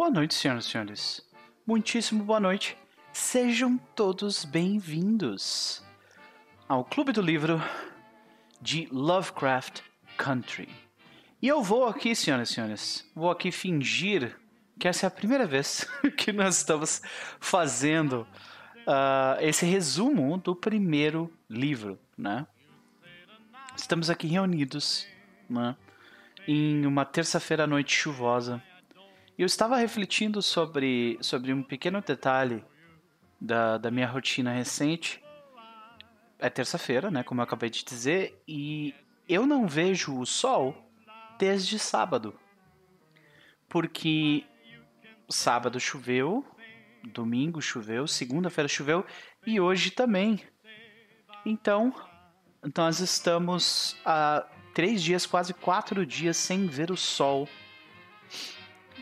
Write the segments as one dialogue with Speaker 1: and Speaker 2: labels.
Speaker 1: Boa noite, senhoras e senhores. Muitíssimo boa noite. Sejam todos bem-vindos ao Clube do Livro de Lovecraft Country. E eu vou aqui, senhoras e senhores, vou aqui fingir que essa é a primeira vez que nós estamos fazendo uh, esse resumo do primeiro livro, né? Estamos aqui reunidos, né? Em uma terça-feira à noite chuvosa. Eu estava refletindo sobre, sobre um pequeno detalhe da, da minha rotina recente. É terça-feira, né? Como eu acabei de dizer. E eu não vejo o sol desde sábado. Porque sábado choveu, domingo choveu, segunda-feira choveu e hoje também. Então, nós estamos há três dias, quase quatro dias sem ver o sol.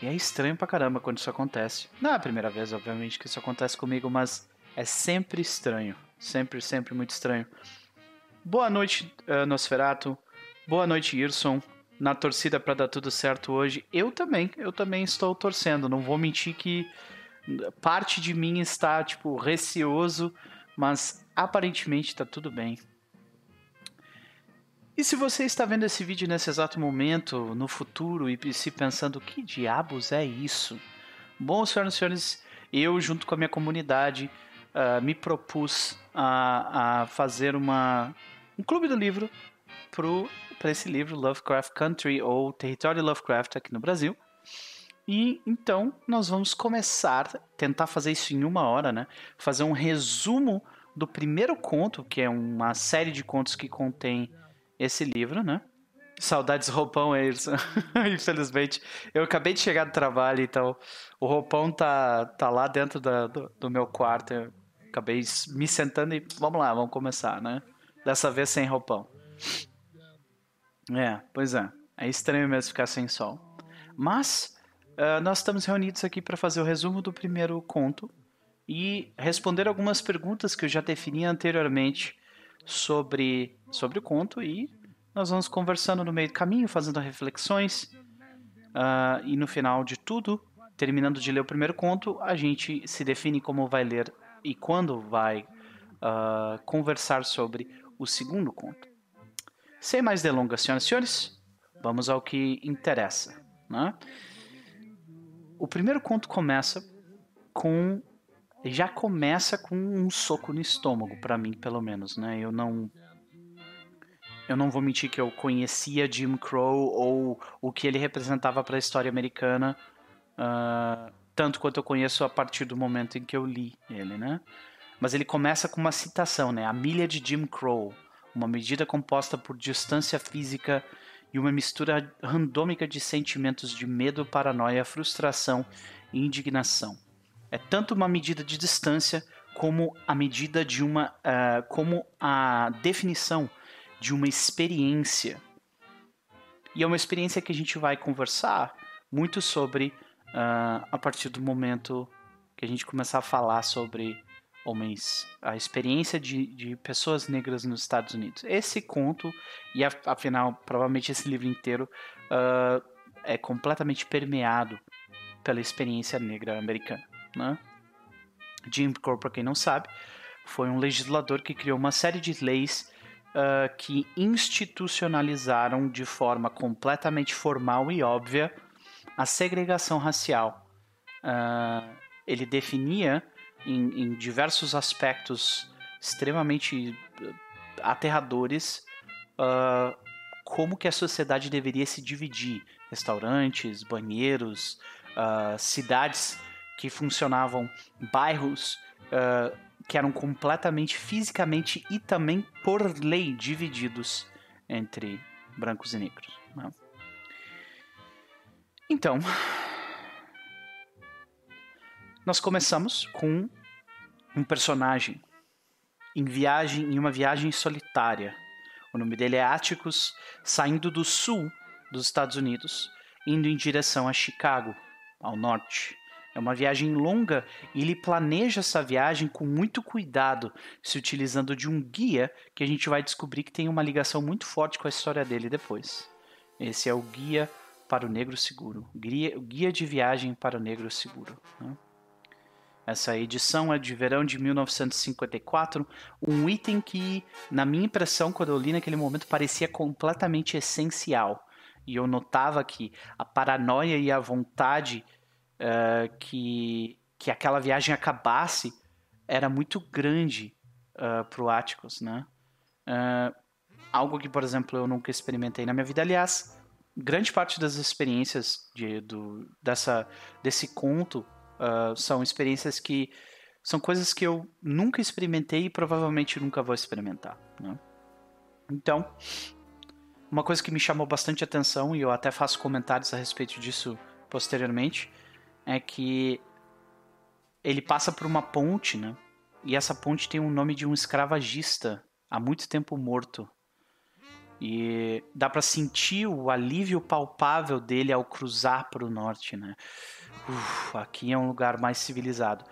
Speaker 1: E é estranho pra caramba quando isso acontece. Não é a primeira vez, obviamente, que isso acontece comigo, mas é sempre estranho. Sempre, sempre muito estranho. Boa noite, uh, Nosferato. Boa noite, Irson. Na torcida para dar tudo certo hoje. Eu também, eu também estou torcendo. Não vou mentir que parte de mim está, tipo, receoso, mas aparentemente está tudo bem. E se você está vendo esse vídeo nesse exato momento, no futuro, e se pensando, que diabos é isso? Bom, senhoras e senhores, eu, junto com a minha comunidade, uh, me propus a, a fazer uma, um clube do livro para esse livro, Lovecraft Country, ou Território Lovecraft aqui no Brasil. E então nós vamos começar, tentar fazer isso em uma hora, né? Fazer um resumo do primeiro conto, que é uma série de contos que contém esse livro, né? Saudades roupão, é isso. Infelizmente, eu acabei de chegar do trabalho, então o roupão tá, tá lá dentro da, do, do meu quarto. Eu acabei me sentando e vamos lá, vamos começar, né? Dessa vez sem roupão. É, pois é. É estranho mesmo ficar sem sol. Mas uh, nós estamos reunidos aqui para fazer o resumo do primeiro conto e responder algumas perguntas que eu já defini anteriormente sobre, sobre o conto e nós vamos conversando no meio do caminho, fazendo reflexões. Uh, e no final de tudo, terminando de ler o primeiro conto, a gente se define como vai ler e quando vai uh, conversar sobre o segundo conto. Sem mais delongas, senhoras e senhores, vamos ao que interessa. Né? O primeiro conto começa com já começa com um soco no estômago, para mim, pelo menos, né? Eu não. Eu não vou mentir que eu conhecia Jim Crow ou o que ele representava para a história americana, uh, tanto quanto eu conheço a partir do momento em que eu li ele, né? Mas ele começa com uma citação, né? A milha de Jim Crow, uma medida composta por distância física e uma mistura randômica de sentimentos de medo, paranoia, frustração e indignação é tanto uma medida de distância como a medida de uma uh, como a definição de uma experiência e é uma experiência que a gente vai conversar muito sobre uh, a partir do momento que a gente começar a falar sobre homens, a experiência de, de pessoas negras nos Estados Unidos. Esse conto, e afinal, provavelmente esse livro inteiro, uh, é completamente permeado pela experiência negra americana. Né? Jim Crow, para quem não sabe, foi um legislador que criou uma série de leis uh, que institucionalizaram de forma completamente formal e óbvia a segregação racial. Uh, ele definia em, em, diversos aspectos extremamente aterradores uh, como que a sociedade deveria se dividir. Restaurantes, banheiros, cidades que funcionavam bairros uh, que eram completamente fisicamente e também por lei divididos entre brancos e negros. Né? Então, nós começamos com um personagem em viagem, em uma viagem solitária. O nome dele é Atticus, saindo do sul dos Estados Unidos, indo em direção a Chicago, ao norte. É uma viagem longa e ele planeja essa viagem com muito cuidado, se utilizando de um guia que a gente vai descobrir que tem uma ligação muito forte com a história dele depois. Esse é o guia para o Negro Seguro, guia, guia de viagem para o Negro Seguro. Né? Essa edição é de verão de 1954, um item que, na minha impressão, quando eu li naquele momento, parecia completamente essencial. E eu notava que a paranoia e a vontade uh, que, que aquela viagem acabasse era muito grande uh, para o Atticus, né? Uh, algo que, por exemplo, eu nunca experimentei na minha vida. Aliás, grande parte das experiências de, do, dessa, desse conto são experiências que são coisas que eu nunca experimentei e provavelmente nunca vou experimentar. Né? Então, uma coisa que me chamou bastante atenção e eu até faço comentários a respeito disso posteriormente é que ele passa por uma ponte, né? E essa ponte tem o nome de um escravagista há muito tempo morto. E dá para sentir o alívio palpável dele ao cruzar para o norte, né? Uf, aqui é um lugar mais civilizado.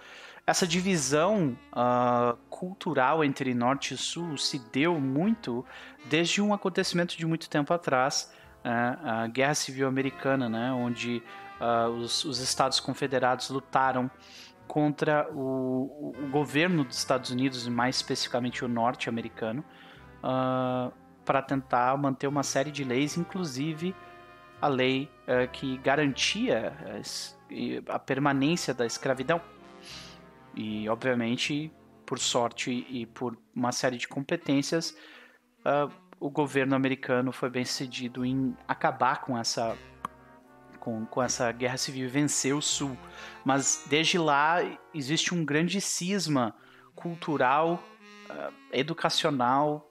Speaker 1: Essa divisão uh, cultural entre norte e sul se deu muito desde um acontecimento de muito tempo atrás, uh, a Guerra Civil Americana, né, onde uh, os, os, Estados Confederados lutaram contra o, o, governo dos Estados Unidos, mais especificamente o norte-americano, para tentar manter uma série de leis, inclusive a lei que garantia a permanência da escravidão. E, obviamente, por sorte e por uma série de competências, uh, o governo americano foi bem sucedido em acabar com essa com, com essa guerra civil e vencer o sul. Mas desde lá existe um grande cisma cultural, uh, educacional,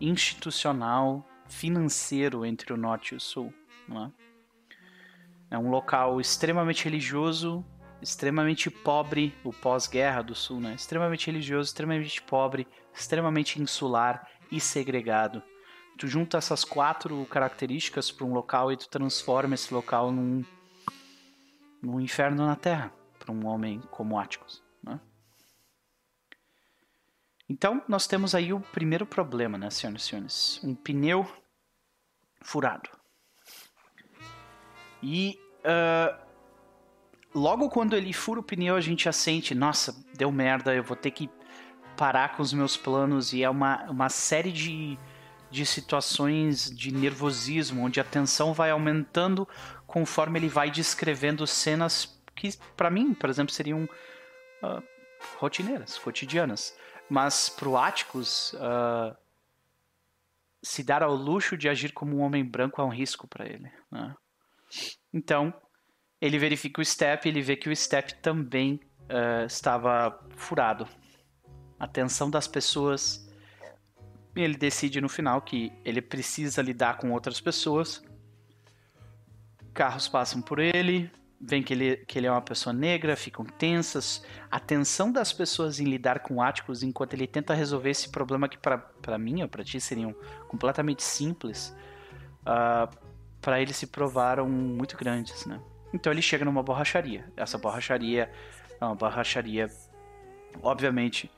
Speaker 1: institucional, financeiro entre o norte e o sul. É? É um local extremamente religioso, extremamente pobre, o pós-guerra do Sul, né? Extremamente religioso, extremamente pobre, extremamente insular e segregado. Tu junta essas quatro características para um local e tu transforma esse local num, num inferno na Terra para um homem como Atticus, né? Então, nós temos aí o primeiro problema, né, senhoras e senhores? Um pneu furado. E uh, logo quando ele fura o pneu, a gente já sente, nossa, deu merda, eu vou ter que parar com os meus planos. E é uma, uma série de, de situações de nervosismo, onde a tensão vai aumentando conforme ele vai descrevendo cenas que, para mim, por exemplo, seriam uh, rotineiras, cotidianas. Mas pro Atticus, uh, se dar ao luxo de agir como um homem branco é um risco para ele. Né? Então, ele verifica o step, ele vê que o step também uh, estava furado. A atenção das pessoas. Ele decide no final que ele precisa lidar com outras pessoas. Carros passam por ele, veem que ele, que ele é uma pessoa negra, ficam tensas. A atenção das pessoas em lidar com áticos enquanto ele tenta resolver esse problema que para mim ou para ti seriam completamente simples. Uh, para eles se provaram muito grandes, né? Então ele chega numa borracharia. Essa borracharia é uma borracharia, obviamente,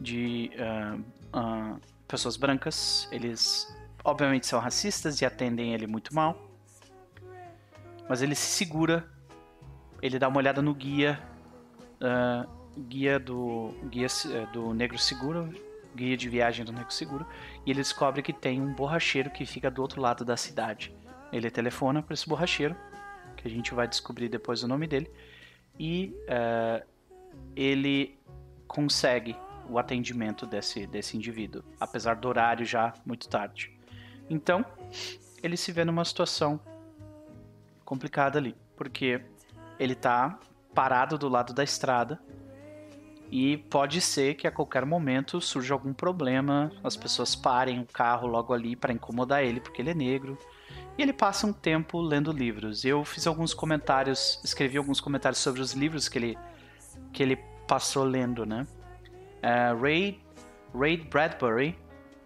Speaker 1: de uh, uh, pessoas brancas. Eles, obviamente, são racistas e atendem ele muito mal. Mas ele se segura, ele dá uma olhada no guia, uh, guia do guia eh, do Negro Seguro, guia de viagem do Negro Seguro, e ele descobre que tem um borracheiro que fica do outro lado da cidade. Ele telefona para esse borracheiro, que a gente vai descobrir depois o nome dele, e uh, ele consegue o atendimento desse, desse indivíduo, apesar do horário já muito tarde. Então, ele se vê numa situação complicada ali, porque ele está parado do lado da estrada e pode ser que a qualquer momento surja algum problema, as pessoas parem o carro logo ali para incomodar ele porque ele é negro e ele passa um tempo lendo livros. Eu fiz alguns comentários, escrevi alguns comentários sobre os livros que ele, que ele passou lendo, né? Uh, Ray, Ray Bradbury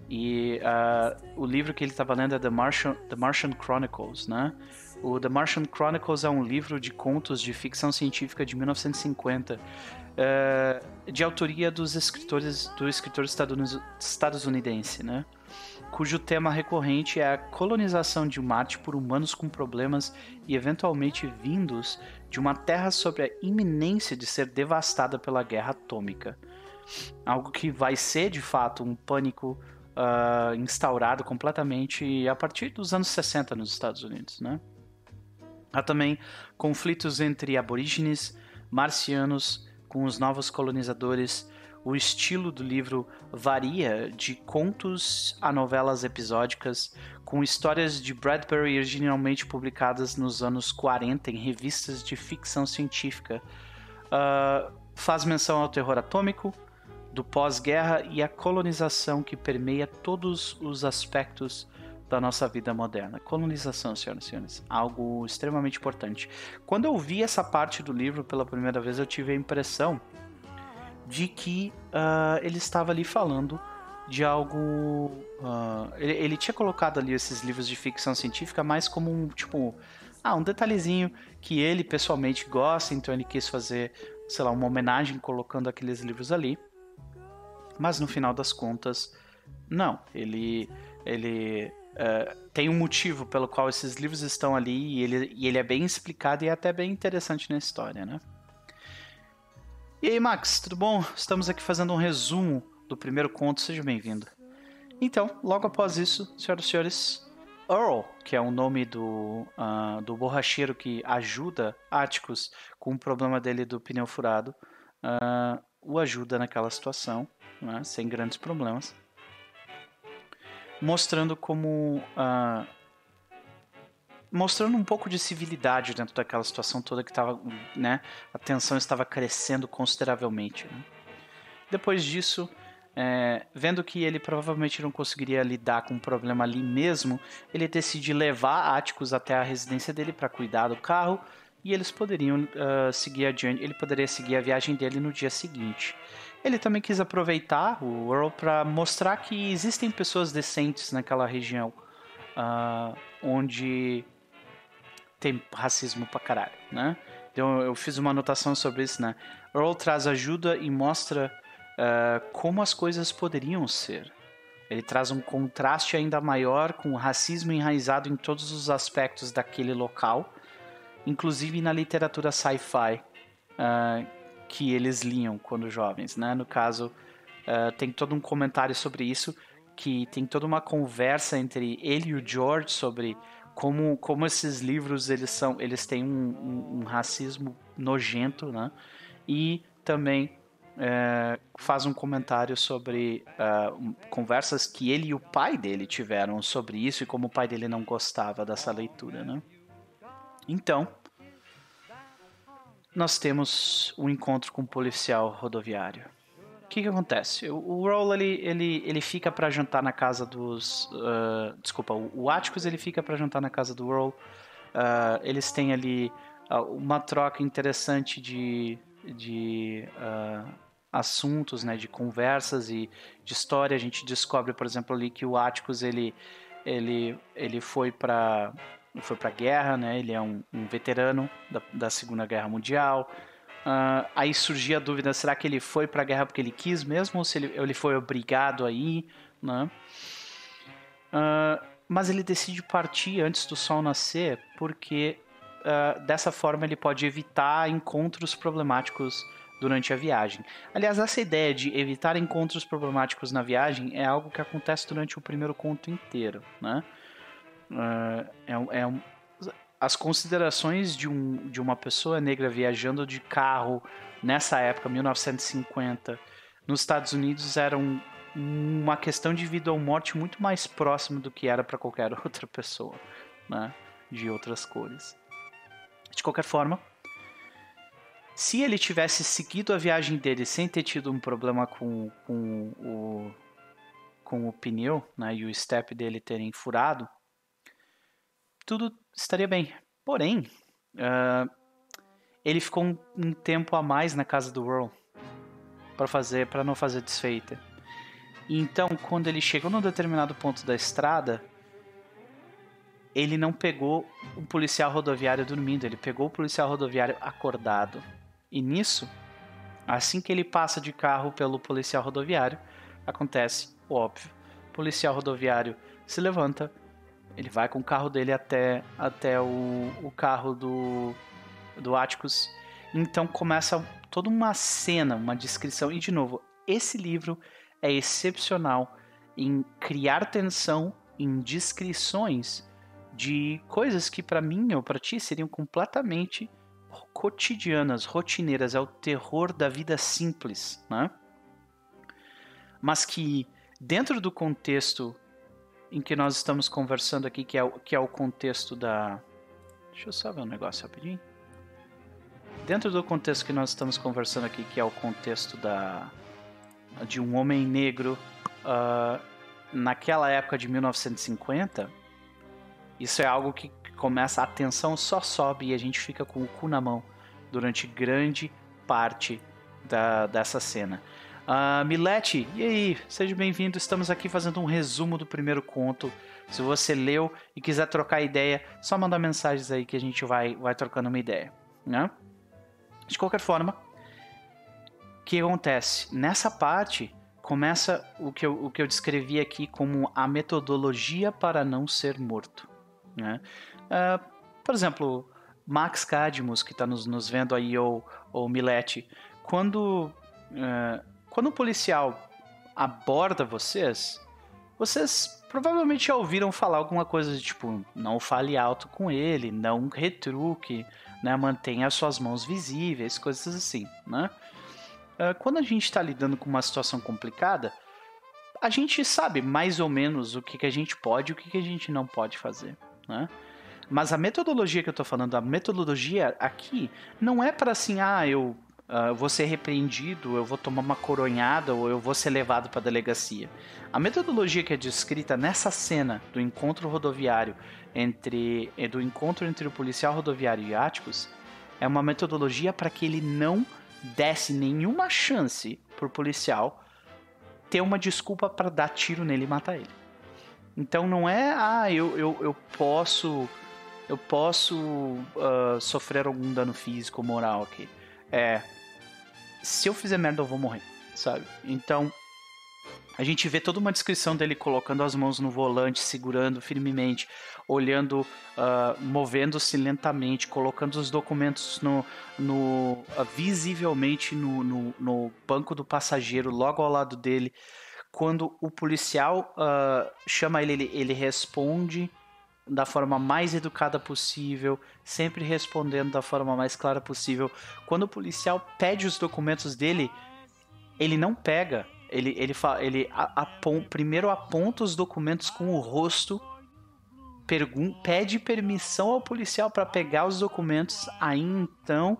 Speaker 1: e uh, o livro que ele estava lendo é The Martian, The Martian Chronicles, né? O The Martian Chronicles é um livro de contos de ficção científica de 1950, uh, de autoria dos escritores do escritor estadunidense, né? cujo tema recorrente é a colonização de Marte por humanos com problemas e eventualmente vindos de uma Terra sobre a iminência de ser devastada pela guerra atômica. Algo que vai ser de fato um pânico uh, instaurado completamente a partir dos anos 60 nos Estados Unidos. Né? Há também conflitos entre aborígenes, marcianos, com os novos colonizadores o estilo do livro varia de contos a novelas episódicas, com histórias de Bradbury originalmente publicadas nos anos 40 em revistas de ficção científica. Uh, faz menção ao terror atômico, do pós-guerra e à colonização que permeia todos os aspectos da nossa vida moderna. Colonização, senhoras e senhores, algo extremamente importante. Quando eu vi essa parte do livro pela primeira vez, eu tive a impressão de que uh, ele estava ali falando de algo. Uh, ele, ele, tinha colocado ali esses livros de ficção científica mais como um tipo. Ah, um detalhezinho que ele pessoalmente gosta, então ele quis fazer, sei lá, uma homenagem colocando aqueles livros ali. Mas no final das contas, não. Ele, ele uh, tem um motivo pelo qual esses livros estão ali e ele, e ele é bem explicado e é até bem interessante na história, né? E aí, Max, tudo bom? Estamos aqui fazendo um resumo do primeiro conto, seja bem-vindo. Então, logo após isso, senhoras e senhores, Earl, que é o nome do, uh, do borracheiro que ajuda Atticus com o problema dele do pneu furado, uh, o ajuda naquela situação, né, sem grandes problemas, mostrando como uh, mostrando um pouco de civilidade dentro daquela situação toda que estava, né, a tensão estava crescendo consideravelmente. Né? Depois disso, é, vendo que ele provavelmente não conseguiria lidar com o problema ali mesmo, ele decide levar Atticus até a residência dele para cuidar do carro e eles poderiam uh, seguir adiante. Ele poderia seguir a viagem dele no dia seguinte. Ele também quis aproveitar o Earl para mostrar que existem pessoas decentes naquela região, uh, onde tem racismo pra caralho, né? Então eu fiz uma anotação sobre isso, né? Earl traz ajuda e mostra uh, como as coisas poderiam ser. Ele traz um contraste ainda maior com o racismo enraizado em todos os aspectos daquele local, inclusive na literatura sci-fi uh, que eles liam quando jovens, né? No caso, uh, tem todo um comentário sobre isso, que tem toda uma conversa entre ele e o George sobre como, como esses livros eles são eles têm um, um, um racismo nojento né e também é, faz um comentário sobre uh, conversas que ele e o pai dele tiveram sobre isso e como o pai dele não gostava dessa leitura né então nós temos um encontro com um policial rodoviário que, que acontece? O, o Roll ele, ele, ele fica para jantar na casa dos. Uh, desculpa, o, o Atticus ele fica para jantar na casa do Roll. Uh, eles têm ali uh, uma troca interessante de, de assuntos, né, de conversas e de história. A gente descobre, por exemplo, ali que o Atticus ele, ele, ele foi para foi para guerra, né? Ele é um, um veterano da, da Segunda Guerra Mundial. Uh, aí surgia a dúvida: será que ele foi para a guerra porque ele quis mesmo ou se ele, ele foi obrigado a ir? Né? Uh, mas ele decide partir antes do sol nascer porque uh, dessa forma ele pode evitar encontros problemáticos durante a viagem. Aliás, essa ideia de evitar encontros problemáticos na viagem é algo que acontece durante o primeiro conto inteiro. Né? É, é um, as considerações de, um, de uma pessoa negra viajando de carro nessa época, 1950, nos Estados Unidos eram uma questão de vida ou morte muito mais próxima do que era para qualquer outra pessoa, né? De outras cores. De qualquer forma, se ele tivesse seguido a viagem dele sem ter tido um problema com, com o com o pneu, né, e o step dele terem furado, tudo estaria bem. Porém, uh, ele ficou um, um, tempo a mais na casa do Earl para fazer, para não fazer desfeita. Então, quando ele chegou num determinado ponto da estrada, ele não pegou o policial rodoviário dormindo, ele pegou o policial rodoviário acordado. E nisso, assim que ele passa de carro pelo policial rodoviário, acontece o óbvio. O policial rodoviário se levanta, ele vai com o carro dele até, até o, o carro do, do Atticus. Então começa toda uma cena, uma descrição. E de novo, esse livro é excepcional em criar tensão em descrições de coisas que para mim ou para ti seriam completamente cotidianas, rotineiras, é o terror da vida simples, né? Mas que dentro do contexto em que nós estamos conversando aqui, que é o, que é o contexto da. Deixa eu só ver um negócio rapidinho. Dentro do contexto que nós estamos conversando aqui, que é o contexto da de um homem negro uh, naquela época de 1950, isso é algo que começa, a tensão só sobe e a gente fica com o cu na mão durante grande parte da, dessa cena. Uh, Milete, e aí? Seja bem-vindo. Estamos aqui fazendo um resumo do primeiro conto. Se você leu e quiser trocar ideia, só mandar mensagens aí que a gente vai, vai trocando uma ideia. Né? De qualquer forma, o que acontece? Nessa parte começa o que, eu, o que eu descrevi aqui como a metodologia para não ser morto. Né? Uh, por exemplo, Max Cadmus, que está nos, nos, vendo aí, ou, ou Milete, quando, uh, quando o policial aborda vocês, vocês provavelmente já ouviram falar alguma coisa de tipo, não fale alto com ele, não retruque, né? mantenha suas mãos visíveis, coisas assim, né? Uh, quando a gente está lidando com uma situação complicada, a gente sabe mais ou menos o que, que a gente pode e o que, que a gente não pode fazer, né? Mas a metodologia que eu estou falando, a metodologia aqui, não é para assim, ah, eu uh, vou ser repreendido, eu vou tomar uma coronhada ou eu vou ser levado para a delegacia. A metodologia que é descrita nessa cena do encontro rodoviário entre eh, do encontro entre o policial rodoviário e Áticos é uma metodologia para que ele não desse nenhuma chance pro policial ter uma desculpa para dar tiro nele e matar ele. Então não é, ah, eu, eu, eu posso eu posso uh, sofrer algum dano físico ou moral aqui. É, se eu fizer merda eu vou morrer, sabe? Então a gente vê toda uma descrição dele colocando as mãos no volante, segurando firmemente, olhando, uh, movendo-se lentamente, colocando os documentos no, no uh, visivelmente no, no, no, banco do passageiro, logo ao lado dele. Quando o policial uh, chama ele, ele, ele responde da forma mais educada possível, sempre respondendo da forma mais clara possível. Quando o policial pede os documentos dele, ele não pega ele, ele, ele apon, primeiro aponta os documentos com o rosto, pergun, pede permissão ao policial para pegar os documentos, aí então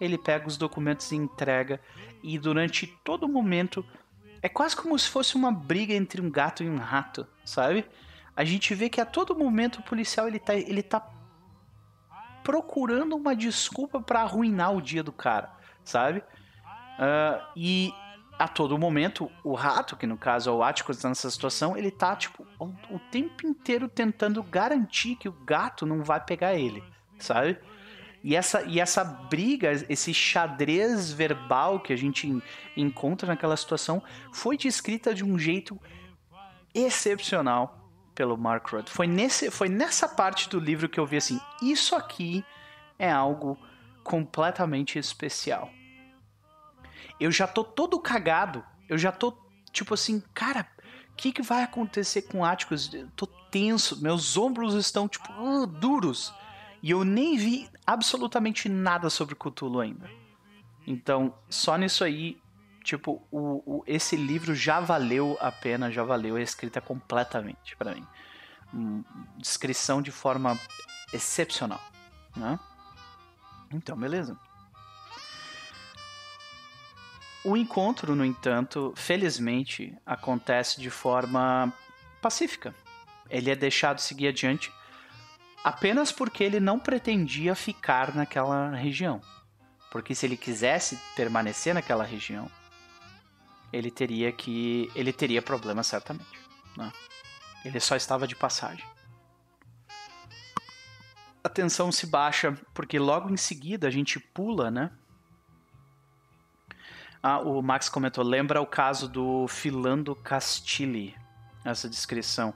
Speaker 1: ele pega os documentos e entrega. E durante todo momento é quase como se fosse uma briga entre um gato e um rato, sabe? A gente vê que a todo momento o policial ele tá, ele tá procurando uma desculpa para arruinar o dia do cara, sabe? Uh, e a todo momento, o rato, que no caso é o Atticus nessa situação, ele tá, tipo, o, o, tempo inteiro tentando garantir que o gato não vai pegar ele, sabe? E essa, e essa briga, esse xadrez verbal que a gente encontra naquela situação, foi descrita de um jeito excepcional pelo Mark Rudd. Foi, nesse, foi nessa parte do livro que eu vi assim: isso aqui é algo completamente especial eu já tô todo cagado. Eu já tô, tipo assim, cara, o que, que vai acontecer com Áticos? Eu tô tenso, meus ombros estão, tipo, uh, duros. E eu nem vi absolutamente nada sobre Cthulhu ainda. Então, só nisso aí, tipo, o, o, esse livro já valeu a pena, já valeu a escrita completamente para mim. Hum, descrição de forma excepcional, né? Então, beleza. O encontro, no entanto, felizmente, acontece de forma pacífica. Ele é deixado seguir adiante apenas porque ele não pretendia ficar naquela região. Porque se ele quisesse permanecer naquela região, ele teria que ele teria problema certamente. Né? Ele só estava de passagem. A tensão se baixa porque logo em seguida a gente pula, né? Ah, o Max comentou, lembra o caso do Filando Castilli. essa descrição.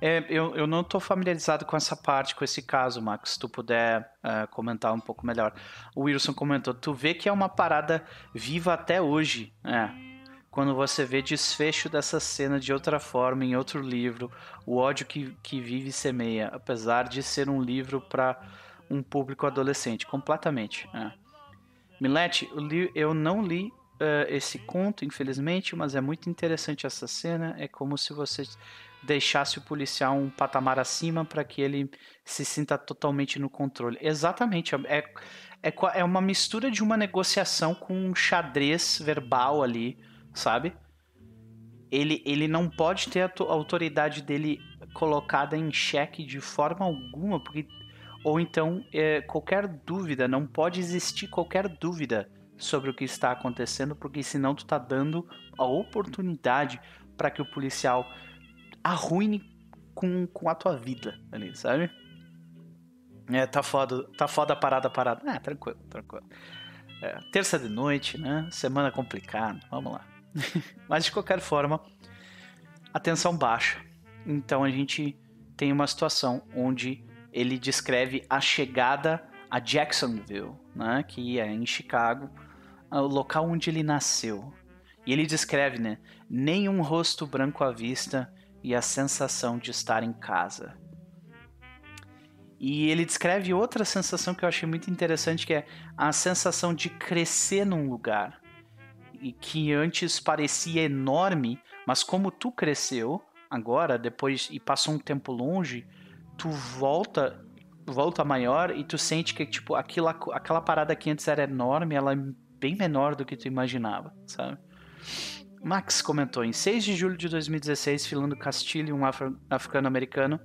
Speaker 1: É, eu, eu não estou familiarizado com essa parte, com esse caso, Max. Se tu puder uh, comentar um pouco melhor. O Wilson comentou: tu vê que é uma parada viva até hoje. É. Quando você vê desfecho dessa cena de outra forma, em outro livro, o ódio que, que vive e semeia, apesar de ser um livro para um público adolescente, completamente. É. Milete, eu não li uh, esse conto, infelizmente, mas é muito interessante essa cena. É como se você deixasse o policial um patamar acima para que ele se sinta totalmente no controle. Exatamente. É, é, é uma mistura de uma negociação com um xadrez verbal ali, sabe? Ele, ele não pode ter a autoridade dele colocada em xeque de forma alguma, porque ou então é, qualquer dúvida, não pode existir qualquer dúvida sobre o que está acontecendo, porque senão tu está dando a oportunidade para que o policial arruine com, com a tua vida ali, sabe? É, tá foda, tá foda parada, parada. Ah, tranquilo, tranquilo. É, terça de noite, né? Semana complicada, vamos lá. Mas de qualquer forma, a tensão baixa. Então a gente tem uma situação onde ele descreve a chegada a Jacksonville, né? Que é em Chicago, o local onde ele nasceu. E ele descreve, né? Nenhum rosto branco à vista e a sensação de estar em casa. E ele descreve outra sensação que eu achei muito interessante, que é a sensação de crescer num lugar. Que antes parecia enorme, mas como tu cresceu agora, depois e passou um tempo longe, tu volta volta maior e tu sente que tipo aquela aquela parada que antes era enorme, ela é bem menor do que tu imaginava, sabe? Max comentou: em 6 de julho de 2016, Filando Castilho, um afro africano-americano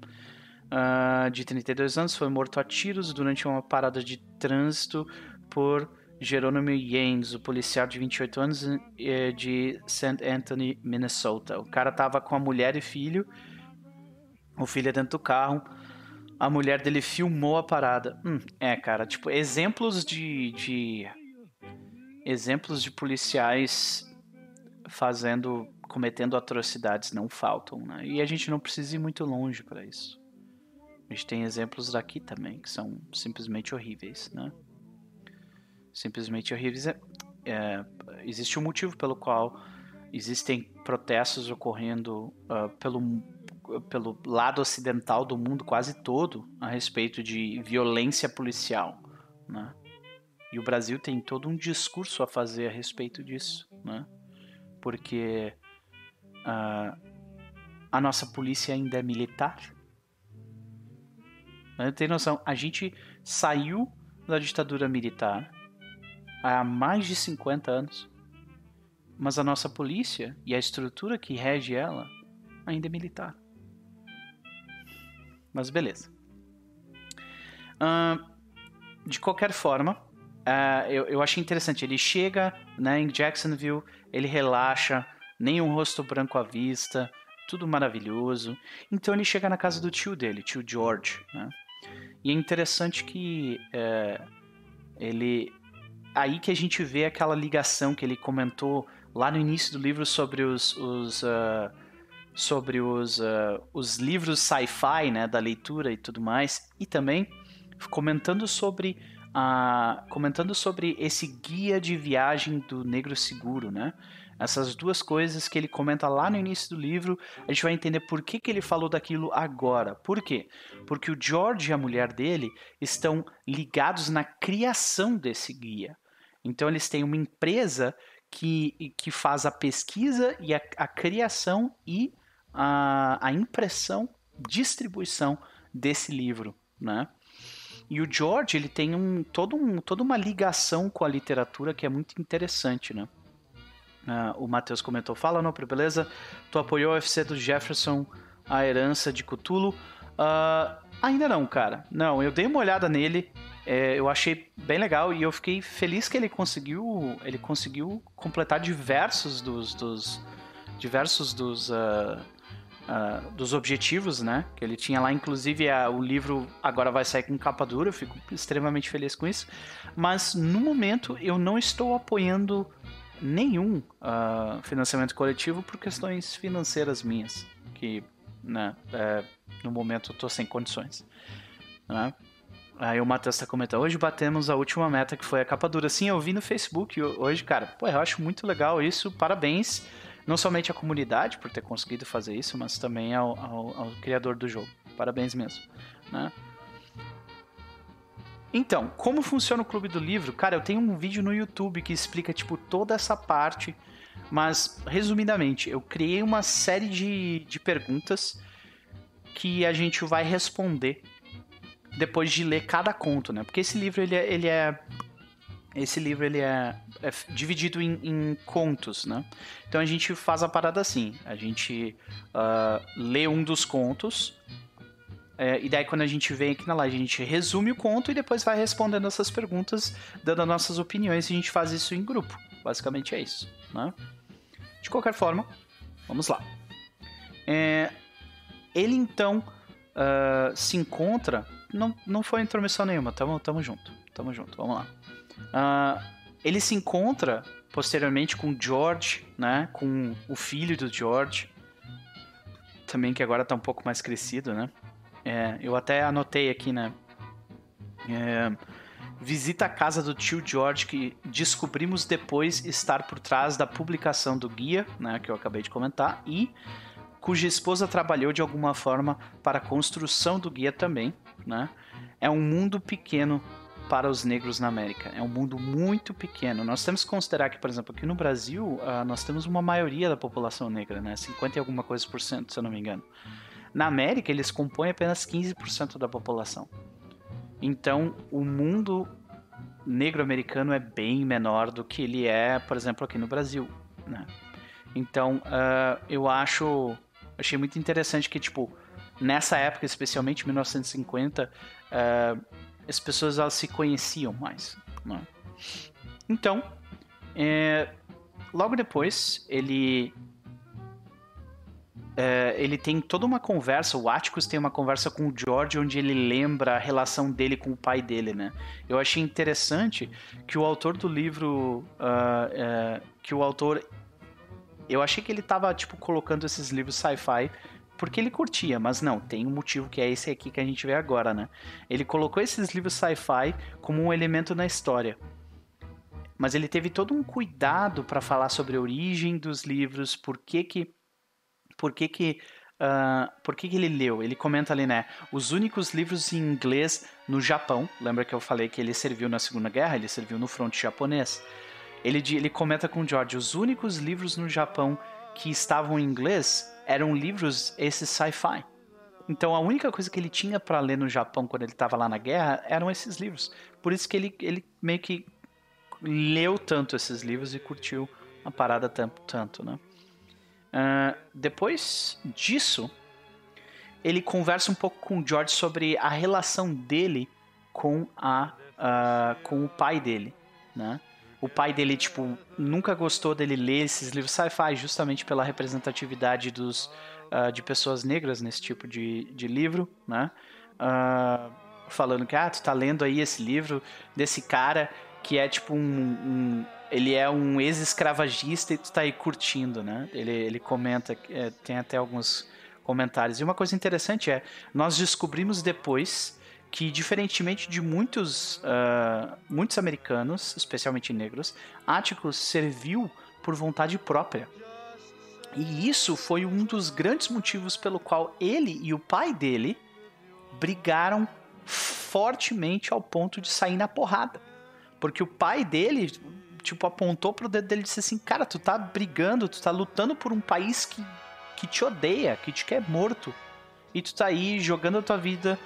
Speaker 1: uh, de 32 anos, foi morto a tiros durante uma parada de trânsito por Jerônimo Yanes, o policial de 28 anos eh, de St. Anthony, Minnesota. O cara tava com a mulher e filho, o filho é dentro do carro. A mulher dele filmou a parada. Hum, é, cara, tipo, exemplos de, de exemplos de policiais fazendo, cometendo atrocidades não faltam, né? E a gente não precisa ir muito longe para isso. A gente tem exemplos daqui também que são simplesmente horríveis, né? Simplesmente horríveis. É, é, existe um motivo pelo qual existem protestos ocorrendo uh, pelo, pelo lado ocidental do mundo quase todo a respeito de violência policial, né? E o Brasil tem todo um discurso a fazer a respeito disso, né? porque uh, a nossa polícia ainda é militar. Tem noção? A gente saiu da ditadura militar há mais de 50 anos, mas a nossa polícia e a estrutura que rege ela ainda é militar. Mas beleza. Uh, de qualquer forma, uh, eu, eu achei interessante. Ele chega né, em Jacksonville, ele relaxa, nenhum rosto branco à vista, tudo maravilhoso. Então ele chega na casa do tio dele, tio George, né? E é interessante que é, ele aí que a gente vê aquela ligação que ele comentou lá no início do livro sobre os, os uh, sobre os, uh, os livros sci-fi, né, da leitura e tudo mais, e também comentando sobre ah, comentando sobre esse guia de viagem do Negro Seguro, né? Essas duas coisas que ele comenta lá no início do livro, a gente vai entender por que, que ele falou daquilo agora. Por quê? Porque o George e a mulher dele estão ligados na criação desse guia. Então eles têm uma empresa que, que faz a pesquisa e a, a criação e a, a impressão, distribuição desse livro, né? E o George, ele tem um, todo um, toda uma ligação com a literatura que é muito interessante, né? Uh, o Matheus comentou, fala, Nopre, beleza? Tu apoiou o UFC do Jefferson, a herança de Cthulhu? Uh, ainda não, cara. Não, eu dei uma olhada nele, é, eu achei bem legal e eu fiquei feliz que ele conseguiu, ele conseguiu completar diversos dos, dos diversos dos uh, uh, dos objetivos, né? Que ele tinha lá, inclusive a, o livro agora vai sair com capa dura, eu fico extremamente feliz com isso. Mas no momento eu não estou apoiando nenhum uh, financiamento coletivo por questões financeiras minhas, que né, é, no momento eu tô sem condições. Né? Aí o Matheus tá comentando, hoje batemos a última meta que foi a capa dura. Sim, eu vi no Facebook hoje, cara. Pô, eu acho muito legal isso. Parabéns, não somente à comunidade por ter conseguido fazer isso, mas também ao, ao, ao criador do jogo. Parabéns mesmo, né? Então, como funciona o Clube do Livro? Cara, eu tenho um vídeo no YouTube que explica, tipo, toda essa parte. Mas, resumidamente, eu criei uma série de, de perguntas que a gente vai responder depois de ler cada conto, né? Porque esse livro, ele é... Ele é esse livro, ele é, é dividido em, em, contos, né? Então, a gente faz a parada assim. A gente uh, lê um dos contos é, e daí, quando a gente vem aqui na live, a gente resume o conto e depois vai respondendo essas perguntas, dando as nossas opiniões, e a gente faz isso em grupo. Basicamente é isso. Né? De qualquer forma, vamos lá. É, ele então uh, se encontra. Não, não foi intromissão nenhuma, tamo, tamo junto. Tamo junto, vamos lá. Uh, ele se encontra posteriormente com George, né? Com o filho do George. Também que agora tá um pouco mais crescido, né? É, eu até anotei aqui, né? É, visita a casa do tio George, que descobrimos depois estar por trás da publicação do guia, né, que eu acabei de comentar, e cuja esposa trabalhou de alguma forma para a construção do guia também. Né? É um mundo pequeno para os negros na América. É um mundo muito pequeno. Nós temos que considerar que, por exemplo, aqui no Brasil, uh, nós temos uma maioria da população negra, né? 50 e alguma coisa por cento, se eu não me engano. Na América, eles compõem apenas 15% da população. Então, o mundo negro-americano é bem menor do que ele é, por exemplo, aqui no Brasil. Né? Então, uh, eu acho. Achei muito interessante que, tipo, nessa época, especialmente 1950, uh, ah, as pessoas elas se conheciam mais. Né? Então, é, logo depois, ele é, ele tem toda uma conversa, o Atticus tem uma conversa com o George onde ele lembra a relação dele com o pai dele, né? Eu achei interessante que o autor do livro, uh, uh, que o autor, eu achei que ele tava, tipo, colocando esses livros sci-fi porque ele curtia, mas não, tem um motivo que é esse aqui que a gente vê agora, né? Ele colocou esses livros sci-fi como um elemento na história. Mas ele teve todo um cuidado para falar sobre a origem dos livros, por que que por que que, uh, por que que ele leu? Ele comenta ali, né? Os únicos livros em inglês no Japão. Lembra que eu falei que ele serviu na Segunda Guerra? Ele serviu no fronte japonês. Ele, ele comenta com o George: os únicos livros no Japão que estavam em inglês eram livros esses sci-fi. Então a única coisa que ele tinha para ler no Japão quando ele estava lá na guerra eram esses livros. Por isso que ele, ele meio que leu tanto esses livros e curtiu a parada tanto, tanto né? Uh, depois disso, ele conversa um pouco com o George sobre a relação dele com a uh, com o pai dele, né? O pai dele, tipo, nunca gostou dele ler esses livros sci-fi justamente pela representatividade dos, uh, de pessoas negras nesse tipo de, de livro, né? falando que, ah, tu tá lendo aí esse livro desse cara que é tipo um, um ele é um ex-escravagista e tu tá aí curtindo, né? Ele, ele comenta, é, tem até alguns comentários. E uma coisa interessante é, nós descobrimos depois que, diferentemente de muitos, uh, muitos americanos, especialmente negros, Atticus serviu por vontade própria. E isso foi um dos grandes motivos pelo qual ele e o pai dele brigaram fortemente ao ponto de sair na porrada. Porque o pai dele tipo, apontou pro dedo dele e disse assim: Cara, tu tá brigando, tu tá lutando por um país que, que te odeia, que te quer morto. E tu tá aí jogando a tua vida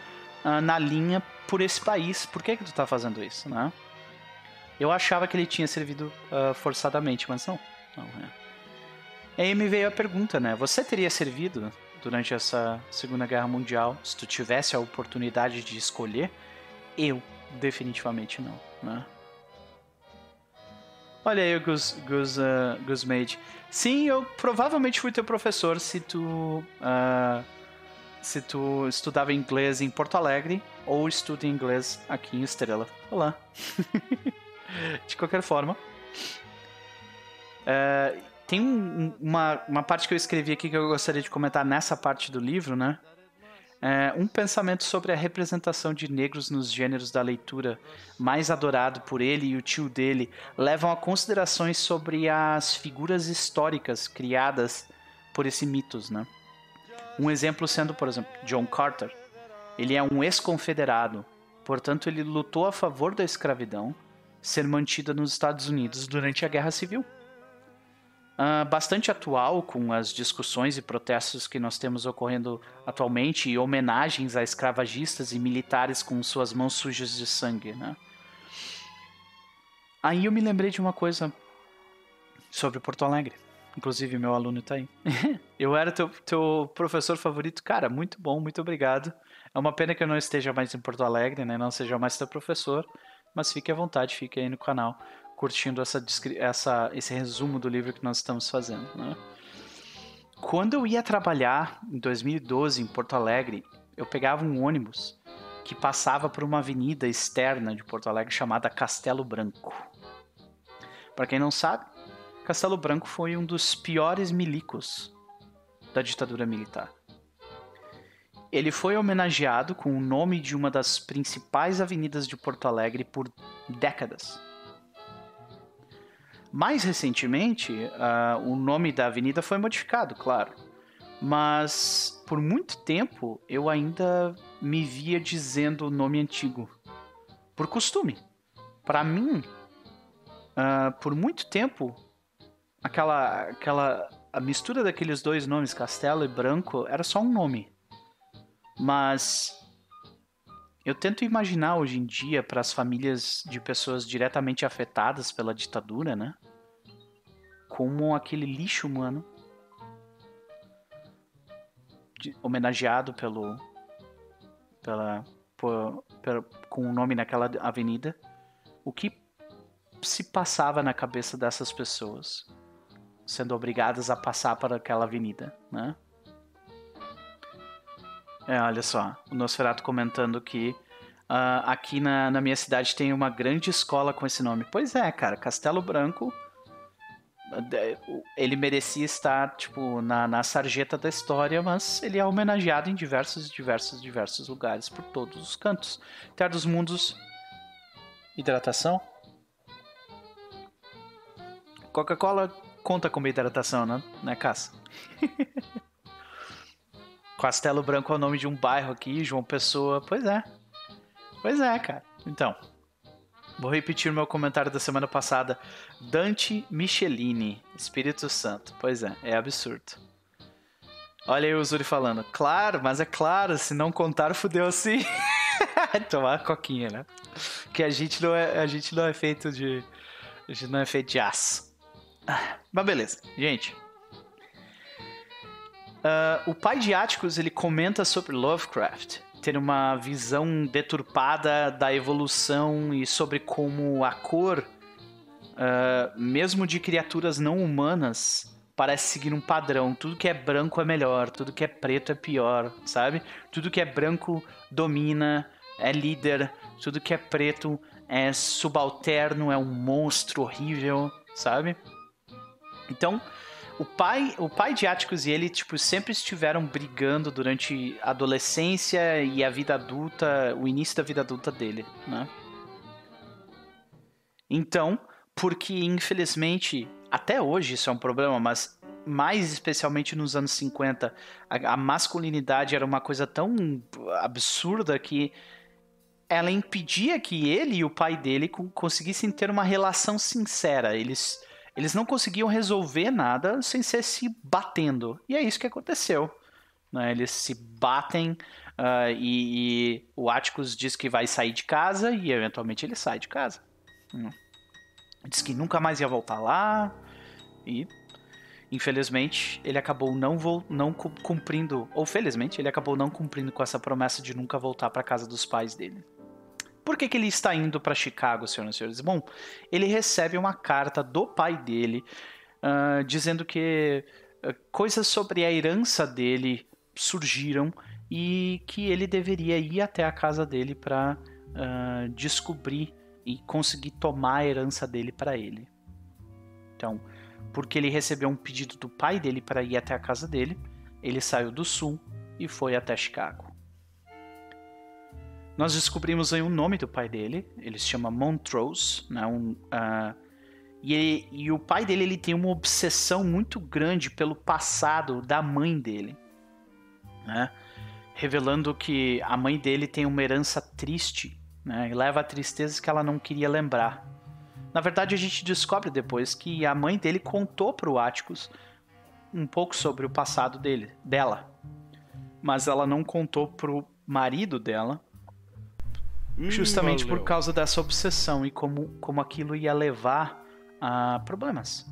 Speaker 1: uh, na linha por esse país. Por que que tu tá fazendo isso, né? Eu achava que ele tinha servido uh, forçadamente, mas não. não é. Aí me veio a pergunta, né? Você teria servido durante essa Segunda Guerra Mundial se tu tivesse a oportunidade de escolher? Eu, definitivamente não, né? Olha aí o Gus, Gus, uh, Gus Made. Sim, eu provavelmente fui teu professor se tu, uh, se tu estudava inglês em Porto Alegre ou estuda inglês aqui em Estrela. Olá. De qualquer forma. Uh, tem um, uma, uma parte que eu escrevi aqui que eu gostaria de comentar nessa parte do livro, né? É, um pensamento sobre a representação de negros nos gêneros da leitura, mais adorado por ele e o tio dele, levam a considerações sobre as figuras históricas criadas por esse mitos, né? Um exemplo sendo, por exemplo, John Carter. Ele é um ex-confederado, portanto ele lutou a favor da escravidão ser mantida nos Estados Unidos durante a Guerra Civil uh, bastante atual com as discussões e protestos que nós temos ocorrendo atualmente e homenagens a escravagistas e militares com suas mãos sujas de sangue, né? Aí eu me lembrei de uma coisa sobre Porto Alegre. Inclusive, meu aluno está aí. eu era teu, teu professor favorito. Cara, muito bom, muito obrigado. É uma pena que eu não esteja mais em Porto Alegre, né? Não seja mais teu professor. Mas fique à vontade, fique aí no canal curtindo essa, essa, esse resumo do livro que nós estamos fazendo. Né? Quando eu ia trabalhar em 2012 em Porto Alegre, eu pegava um ônibus que passava por uma avenida externa de Porto Alegre chamada Castelo Branco. Para quem não sabe, Castelo Branco foi um dos piores milicos da ditadura militar. Ele foi homenageado com o nome de uma das principais avenidas de Porto Alegre por décadas. Mais recentemente, uh, o nome da avenida foi modificado, claro. Mas por muito tempo eu ainda me via dizendo o nome antigo. Por costume. Para mim, uh, por muito tempo, aquela, aquela a mistura daqueles dois nomes, Castelo e Branco, era só um nome. Mas eu tento imaginar hoje em dia para as famílias de pessoas diretamente afetadas pela ditadura, né? Como aquele lixo humano homenageado pelo pela por, com o nome naquela avenida, o que se passava na cabeça dessas pessoas sendo obrigadas a passar por aquela avenida, né? É, olha só, o Nosferatu comentando que uh, aqui na, na minha cidade tem uma grande escola com esse nome. Pois é, cara, Castelo Branco ele merecia estar, tipo, na, na sarjeta da história, mas ele é homenageado em diversos, diversos, diversos lugares por todos os cantos. Terra dos Mundos, hidratação. Coca-Cola conta como hidratação, né, né Caça? Castelo Branco é o nome de um bairro aqui, João Pessoa. Pois é. Pois é, cara. Então, vou repetir meu comentário da semana passada. Dante Michelini, Espírito Santo. Pois é, é absurdo. Olha aí o Zuri falando. Claro, mas é claro, se não contar, fudeu assim. Tomar coquinha, né? Que a gente não é, a gente não é feito de. A gente não é feito de aço. Mas beleza, gente. Uh, o pai de Atticus ele comenta sobre Lovecraft ter uma visão deturpada da evolução e sobre como a cor, uh, mesmo de criaturas não humanas, parece seguir um padrão. Tudo que é branco é melhor, tudo que é preto é pior, sabe? Tudo que é branco domina, é líder, tudo que é preto é subalterno, é um monstro horrível, sabe? Então, o pai, o pai de Atticus e ele, tipo, sempre estiveram brigando durante a adolescência e a vida adulta, o início da vida adulta dele, né? Então, porque infelizmente, até hoje isso é um problema, mas mais especialmente nos anos 50, a, a masculinidade era uma coisa tão absurda que ela impedia que ele e o pai dele conseguissem ter uma relação sincera. Eles eles não conseguiam resolver nada sem ser se batendo. E é isso que aconteceu. Né? Eles se batem uh, e, e, o Atticus diz que vai sair de casa e eventualmente ele sai de casa. Hum. Diz que nunca mais ia voltar lá e infelizmente ele acabou não, não cumprindo, ou felizmente ele acabou não cumprindo com essa promessa de nunca voltar para casa dos pais dele. Por que, que ele está indo para Chicago, senhoras e senhores? Bom, ele recebe uma carta do pai dele uh, dizendo que uh, coisas sobre a herança dele surgiram e que ele deveria ir até a casa dele para uh, descobrir e conseguir tomar a herança dele para ele. Então, porque ele recebeu um pedido do pai dele para ir até a casa dele. Ele saiu do sul e foi até Chicago. Nós descobrimos aí o nome do pai dele, ele se chama Montrose, né? Um, uh, e, ele, e, o pai dele ele tem uma obsessão muito grande pelo passado da mãe dele, né? revelando que a mãe dele tem uma herança triste né? e leva a tristezas que ela não queria lembrar. Na verdade, a gente descobre depois que a mãe dele contou para o Atticus um pouco sobre o passado dele, dela, mas ela não contou pro marido dela Hum, justamente por causa dessa obsessão e como, como aquilo ia levar a problemas.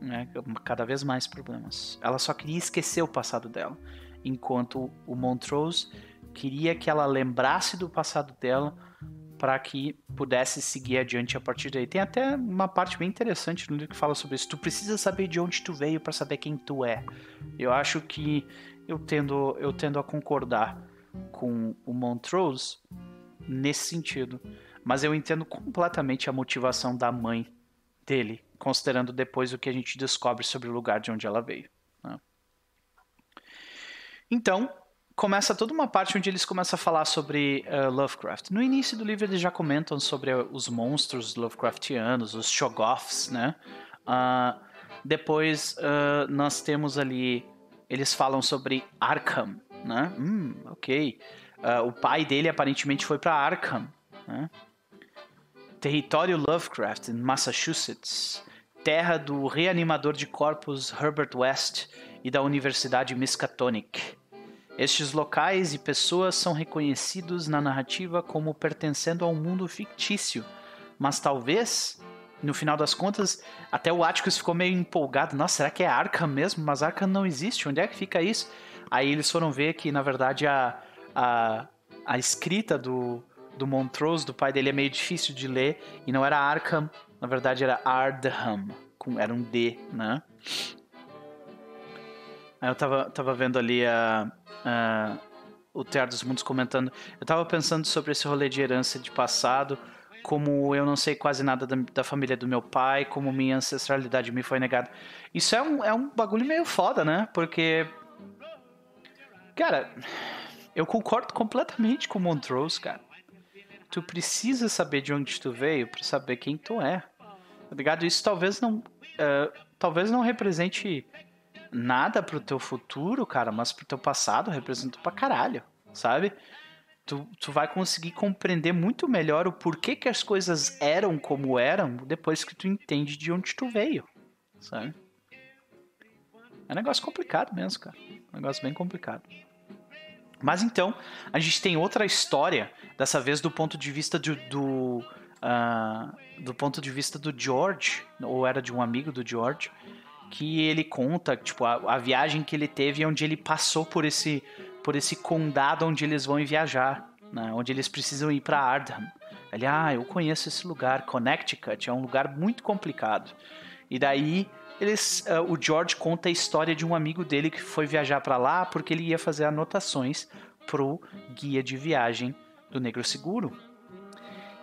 Speaker 1: Né? Cada vez mais problemas. Ela só queria esquecer o passado dela. Enquanto o Montrose queria que ela lembrasse do passado dela para que pudesse seguir adiante a partir daí. Tem até uma parte bem interessante no livro que fala sobre isso. Tu precisa saber de onde tu veio para saber quem tu é. Eu acho que eu tendo, eu tendo a concordar com o Montrose nesse sentido. Mas eu entendo completamente a motivação da mãe dele, considerando depois o que a gente descobre sobre o lugar de onde ela veio. Né? Então, começa toda uma parte onde eles começam a falar sobre uh, Lovecraft. No início do livro eles já comentam sobre os monstros Lovecraftianos, os Shoggoths, né? Uh, depois uh, nós temos ali, eles falam sobre Arkham, né? Hum, ok. Uh, o pai dele aparentemente foi para Arkham, né? Território Lovecraft, em Massachusetts, terra do reanimador de corpos Herbert West e da Universidade Miskatonic. Estes locais e pessoas são reconhecidos na narrativa como pertencendo a um mundo fictício, mas talvez, no final das contas, até o Atticus ficou meio empolgado. Nossa, será que é Arkham mesmo? Mas Arkham não existe, onde é que fica isso? Aí eles foram ver que, na verdade, a, a, a escrita do, do Montrose, do pai dele, é meio difícil de ler. E não era Arkham, na verdade era Ardham. Com, era um D, né? Aí eu tava, tava vendo ali a, a, o Teatro dos Mundos comentando. Eu tava pensando sobre esse rolê de herança de passado. Como eu não sei quase nada da, da família do meu pai, como minha ancestralidade me foi negada. Isso é um, é um bagulho meio foda, né? Porque. Cara, eu concordo completamente com o Montrose, cara. Tu precisa saber de onde tu veio para saber quem tu é. Tá ligado? Isso talvez não. Uh, talvez não represente nada pro teu futuro, cara, mas pro teu passado representa pra caralho, sabe? Tu, tu vai conseguir compreender muito melhor o porquê que as coisas eram como eram depois que tu entende de onde tu veio, sabe? É um negócio complicado mesmo, cara. Um negócio bem complicado. Mas então, a gente tem outra história, dessa vez do ponto de vista do, do, uh, do ponto de vista do George, ou era de um amigo do George, que ele conta, tipo, a, a viagem que ele teve onde ele passou por esse, por esse condado onde eles vão viajar, né, onde eles precisam ir para Ardham. Ele, ah, eu conheço esse lugar, Connecticut, é um lugar muito complicado. E daí eles, uh, o George conta a história de um amigo dele que foi viajar para lá porque ele ia fazer anotações pro guia de viagem do Negro Seguro.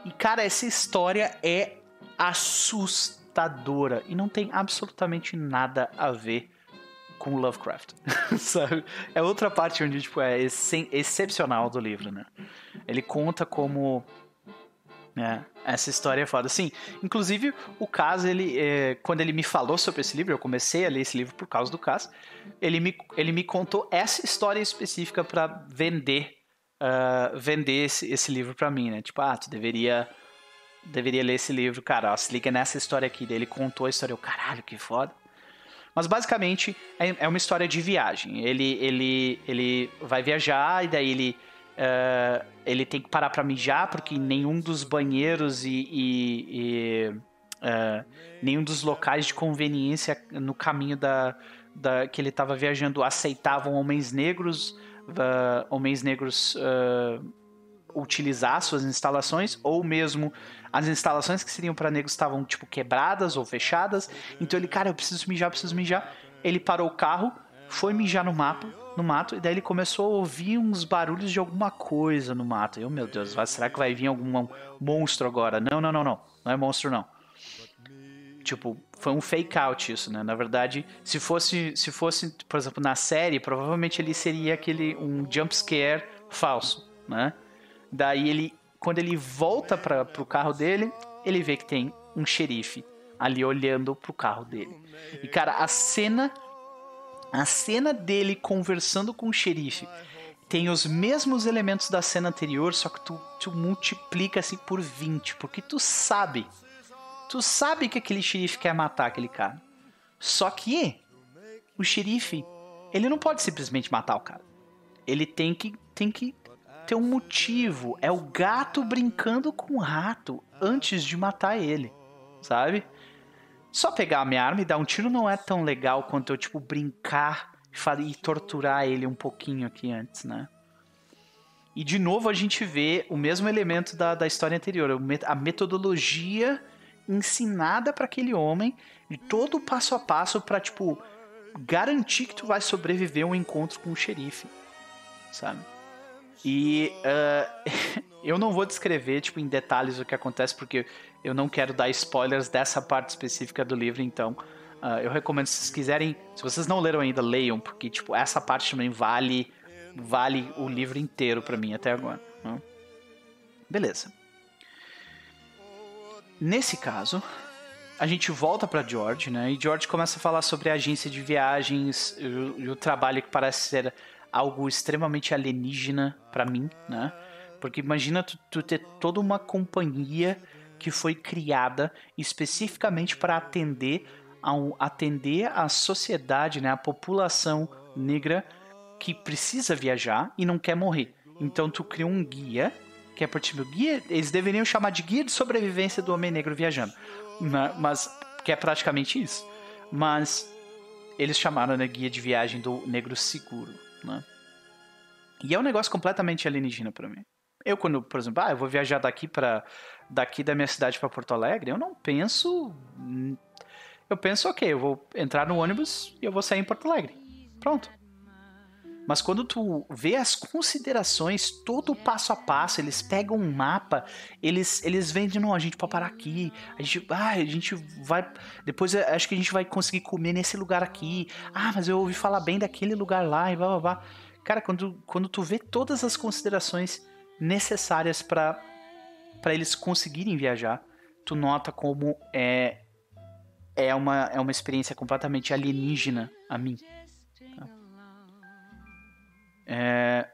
Speaker 1: E cara, essa história é assustadora e não tem absolutamente nada a ver com Lovecraft, sabe? É outra parte onde tipo é excepcional do livro, né? Ele conta como é, essa história é foda. Sim, inclusive o caso, ele, é, quando ele me falou sobre esse livro, eu comecei a ler esse livro por causa do caso, ele me, ele me contou essa história específica para vender uh, vender esse, esse livro para mim, né? Tipo, ah, tu deveria deveria ler esse livro, cara, ó, se liga nessa história aqui. Ele contou a história, eu, caralho, que foda. Mas basicamente é, é uma história de viagem. Ele, ele, ele vai viajar e daí ele Uh, ele tem que parar para mijar porque nenhum dos banheiros e, e, e uh, nenhum dos locais de conveniência no caminho da, da que ele estava viajando aceitavam homens negros, uh, homens negros utilizar suas instalações ou mesmo as instalações que seriam para negros estavam tipo quebradas ou fechadas. Então ele, cara, eu preciso mijar, preciso mijar. Ele parou o carro, foi mijar no mapa no mato, e daí ele começou a ouvir uns barulhos de alguma coisa no mato. Eu, meu Deus, será que vai vir algum monstro agora? Não, não, não, não. Não é monstro, não. Tipo, foi um fake out isso, né? Na verdade, se fosse, se fosse, por exemplo, na série, provavelmente ele seria aquele um jump scare falso, né? Daí ele, quando ele volta para pro carro dele, ele vê que tem um xerife ali olhando pro carro dele. E cara, a cena a cena dele conversando com o xerife tem os mesmos elementos da cena anterior, só que tu, tu multiplica assim por 20, porque tu sabe Tu sabe que aquele xerife quer matar aquele cara. Só que o xerife, ele não pode simplesmente matar o cara. Ele tem que, tem que ter um motivo. É o gato brincando com o rato antes de matar ele, sabe? Só pegar a minha arma e dar um tiro não é tão legal quanto eu, tipo, brincar e torturar ele um pouquinho aqui antes, né? E de novo a gente vê o mesmo elemento da, da história anterior, a metodologia ensinada para aquele homem de todo o passo a passo para tipo garantir que tu vai sobreviver a um encontro com o xerife, sabe? E uh, eu não vou descrever tipo em detalhes o que acontece porque eu não quero dar spoilers dessa parte específica do livro, então uh, eu recomendo se vocês quiserem, se vocês não leram ainda, leiam porque tipo essa parte também vale vale o livro inteiro para mim até agora. Né? Beleza. Nesse caso, a gente volta para George, né? E George começa a falar sobre a agência de viagens e o, e o trabalho que parece ser algo extremamente alienígena para mim, né? Porque imagina tu, tu, ter toda uma companhia que foi criada especificamente para atender ao atender a sociedade, né, a população negra que precisa viajar e não quer morrer. Então tu cria um guia que é por tipo guia, eles deveriam chamar de guia de sobrevivência do homem negro viajando, né? mas que é praticamente isso. Mas eles chamaram né, guia de viagem do negro seguro, né? E é um negócio completamente alienígena para mim. Eu quando, por exemplo, ah, eu vou viajar daqui para daqui da minha cidade para Porto Alegre, eu não penso eu penso, OK, eu vou entrar no ônibus e eu vou sair em Porto Alegre. Pronto. Mas quando tu vê as considerações, todo o passo a passo, eles pegam um mapa, eles eles vêm de não, a gente pode parar aqui, a gente, ah, a gente vai, depois acho que a gente vai conseguir comer nesse lugar aqui. Ah, mas eu ouvi falar bem daquele lugar lá e blá blá blá. Cara, quando quando tu vê todas as considerações necessárias para eles conseguirem viajar, tu nota como é é uma, é uma experiência completamente alienígena a mim. É...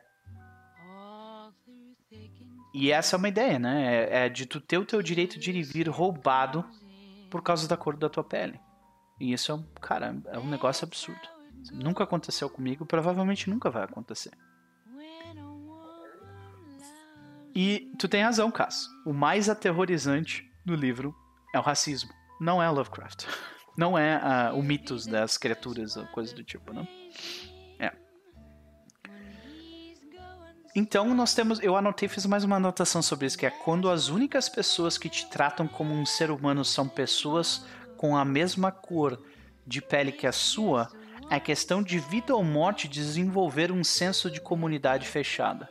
Speaker 1: E essa é uma ideia, né? É, é de tu ter o teu direito de ir e vir roubado por causa da cor da tua pele. E isso é um, cara, é um negócio absurdo. Nunca aconteceu comigo, provavelmente nunca vai acontecer. E tu tem razão, Cass. O mais aterrorizante do livro é o racismo. Não é Lovecraft. Não é uh, o mitos das criaturas coisa do tipo, não. Então nós temos, eu anotei, fiz mais uma anotação sobre isso, que é quando as únicas pessoas que te tratam como um ser humano são pessoas com a mesma cor de pele que a sua, é questão de vida ou morte desenvolver um senso de comunidade fechada.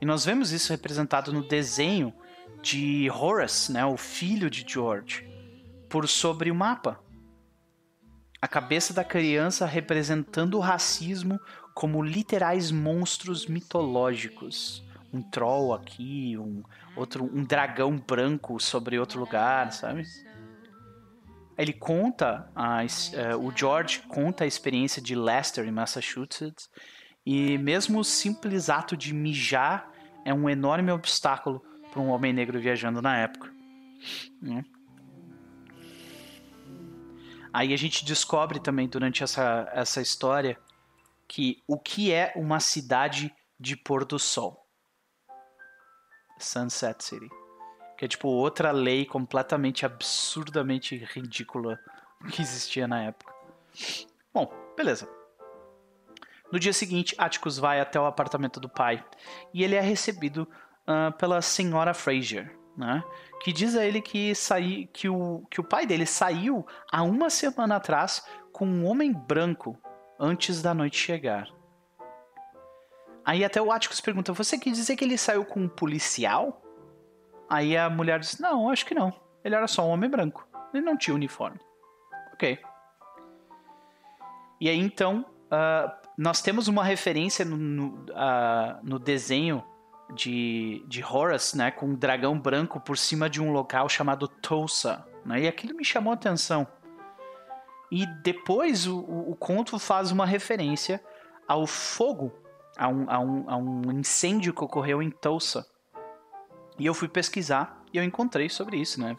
Speaker 1: E nós vemos isso representado no desenho de Horace, né, o filho de George, por sobre o mapa. A cabeça da criança representando o racismo como literais monstros mitológicos. Um troll aqui, um outro um dragão branco sobre outro lugar, sabe? Ele conta, a, uh, o George conta a experiência de Leicester, em Massachusetts, e mesmo o simples ato de mijar é um enorme obstáculo para um homem negro viajando na época. Né? Aí a gente descobre também durante essa, essa história que o que é uma cidade de pôr do sol? Sunset City. Que é tipo outra lei completamente absurdamente ridícula que existia na época. Bom, beleza. No dia seguinte, Atticus vai até o apartamento do pai e ele é recebido uh, pela senhora Fraser, né? Que diz a ele que, saí, que, o, que o pai dele saiu há uma semana atrás com um homem branco antes da noite chegar. Aí até o Atticus pergunta: Você quer dizer que ele saiu com um policial? Aí a mulher diz: Não, acho que não. Ele era só um homem branco. Ele não tinha uniforme. Ok. E aí então, uh, nós temos uma referência no, no, uh, no desenho de, de Horus, né, com um dragão branco por cima de um local chamado Tulsa. Né, e aquilo me chamou a atenção. E depois o, o, o conto faz uma referência ao fogo, a um, a, um, a um incêndio que ocorreu em Tulsa. E eu fui pesquisar e eu encontrei sobre isso, né?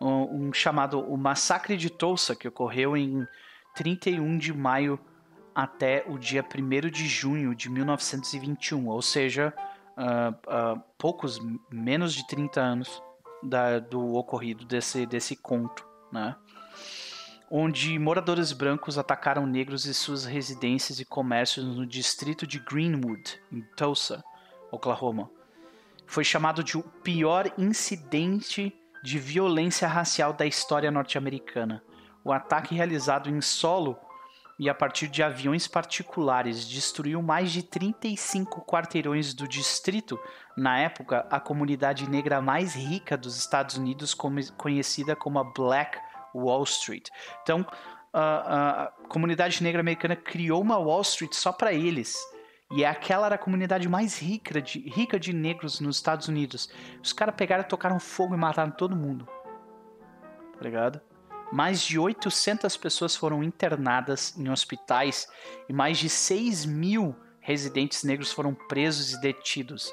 Speaker 1: Um, um chamado o Massacre de Tulsa, que ocorreu em 31 de maio até o dia 1 de junho de 1921, ou seja, uh, uh, poucos, menos de 30 anos da, do ocorrido desse, desse conto, né? onde moradores brancos atacaram negros e suas residências e comércios no distrito de Greenwood, em Tulsa, Oklahoma. Foi chamado de o pior incidente de violência racial da história norte-americana. O ataque realizado em solo e a partir de aviões particulares destruiu mais de 35 quarteirões do distrito, na época a comunidade negra mais rica dos Estados Unidos, conhecida como a Black Wall Street. Então, a, a comunidade negra americana criou uma Wall Street só para eles. E aquela era a comunidade mais rica de, rica de negros nos Estados Unidos. Os caras pegaram, tocaram fogo e mataram todo mundo. Tá ligado? Mais de 800 pessoas foram internadas em hospitais e mais de 6 mil residentes negros foram presos e detidos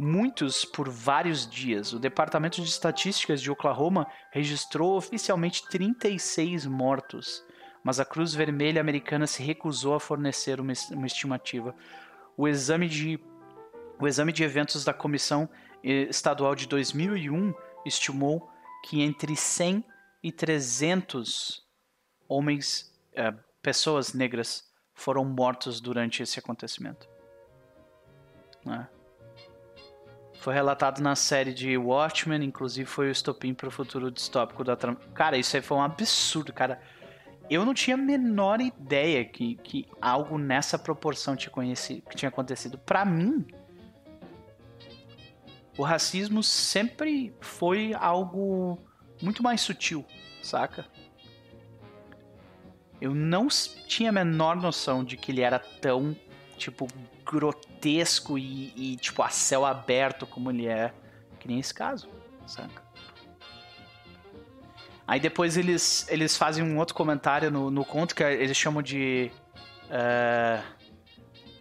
Speaker 1: muitos por vários dias. O Departamento de Estatísticas de Oklahoma registrou oficialmente 36 mortos, mas a Cruz Vermelha Americana se recusou a fornecer uma, estimativa. O exame, de, o exame de eventos da Comissão eh, Estadual de 2001 estimou que entre 100 e 300 homens, eh, pessoas negras, foram mortos durante esse acontecimento. Né? Foi relatado na série de Watchmen, inclusive foi o estopim para o futuro distópico da trama. Cara, isso aí foi um absurdo, cara. Eu não tinha a menor ideia que, que algo nessa proporção tinha, que tinha acontecido. Para mim, o racismo sempre foi algo muito mais sutil, saca? Eu não tinha a menor noção de que ele era tão, tipo, grotesco e, e, tipo, a céu aberto como ele é. Que nem esse caso, saca? Aí depois eles, eles fazem um outro comentário no, no conto que eles chamam de uh,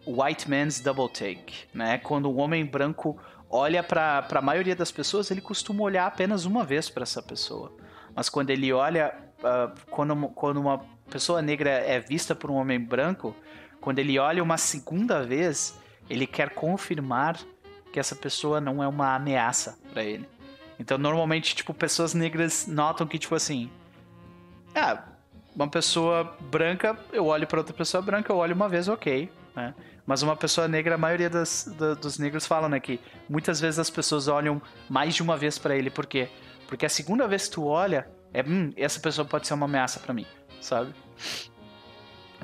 Speaker 1: White Man's Double Take, né? Quando o homem branco olha para a maioria das pessoas, ele costuma olhar apenas uma vez para essa pessoa. Mas quando ele olha, uh, quando, quando uma pessoa negra é vista por um homem branco, quando ele olha uma segunda vez, ele quer confirmar que essa pessoa não é uma ameaça para ele. Então, normalmente, tipo, pessoas negras notam que, tipo assim, ah, uma pessoa branca, eu olho para outra pessoa branca, eu olho uma vez, ok, né? Mas uma pessoa negra, a maioria das, da, dos negros falam, né, que muitas vezes as pessoas olham mais de uma vez para ele, por quê? Porque a segunda vez que tu olha, é, hum, essa pessoa pode ser uma ameaça para mim, sabe?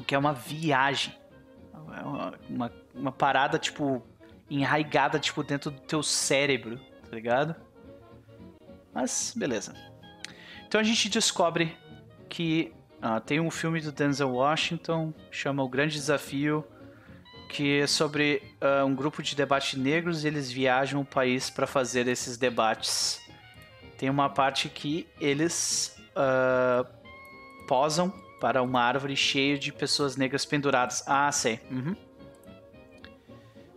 Speaker 1: Que é uma viagem. É uma, uma, parada, tipo, enraigada, tipo, dentro do teu cérebro, tá ligado? Mas, beleza. Então a gente descobre que ah, tem um filme do Denzel Washington, chama O Grande Desafio, que é sobre uh, um grupo de debate negros e eles viajam o país para fazer esses debates. Tem uma parte que eles uh, posam para uma árvore cheia de pessoas negras penduradas. Ah, sei. Uhum.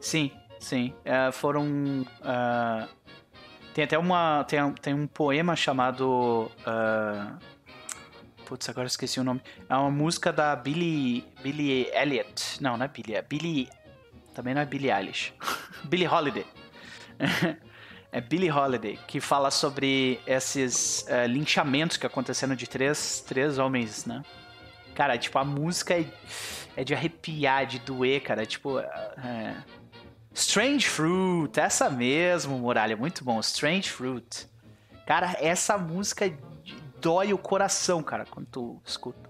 Speaker 1: Sim, sim. Uh, foram. Uh, tem até uma. Tem, tem um poema chamado. Putz, agora esqueci o nome. É uma música da Billy. Billy Elliot. Não, não é Billy. É Billy. Também não é Billy Eilish. Billy Holiday. é Billy Holiday, que fala sobre esses uh, linchamentos que aconteceram de três, três homens, né? Cara, tipo, a música é, é de arrepiar, de doer, cara. Tipo. É... Strange Fruit, essa mesmo, Muralha. Muito bom. Strange Fruit. Cara, essa música dói o coração, cara, quando tu escuta.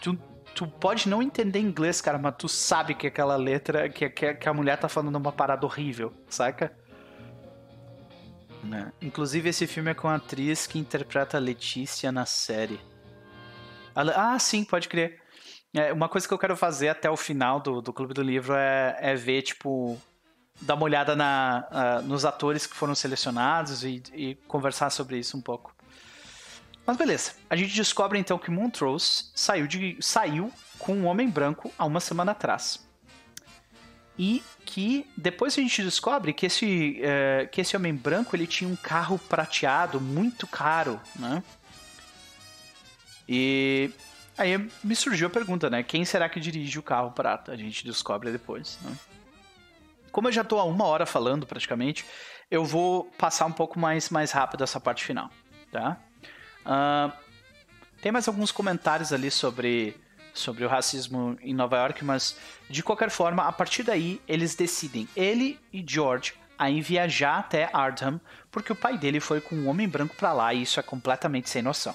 Speaker 1: Tu, tu pode não entender inglês, cara, mas tu sabe que aquela letra, que, que, que a mulher tá falando uma parada horrível, saca? Né? Inclusive, esse filme é com a atriz que interpreta a Letícia na série. Ah, sim, pode crer. É, uma coisa que eu quero fazer até o final do, do Clube do Livro é, é ver, tipo, dar uma olhada na, uh, nos atores que foram selecionados e, e, conversar sobre isso um pouco. Mas beleza, a gente descobre então que Montrose saiu, de, saiu com um homem branco há uma semana atrás. E que depois a gente descobre que esse, uh, que esse homem branco ele tinha um carro prateado muito caro, né? E aí me surgiu a pergunta, né? Quem será que dirige o carro prata? A gente descobre depois, né? Como eu já estou há uma hora falando praticamente, eu vou passar um pouco mais, mais rápido essa parte final, tá? Uh, tem mais alguns comentários ali sobre, sobre o racismo em Nova York, mas de qualquer forma, a partir daí eles decidem, ele e George, a viajar até Ardham, porque o pai dele foi com um homem branco para lá e isso é completamente sem noção.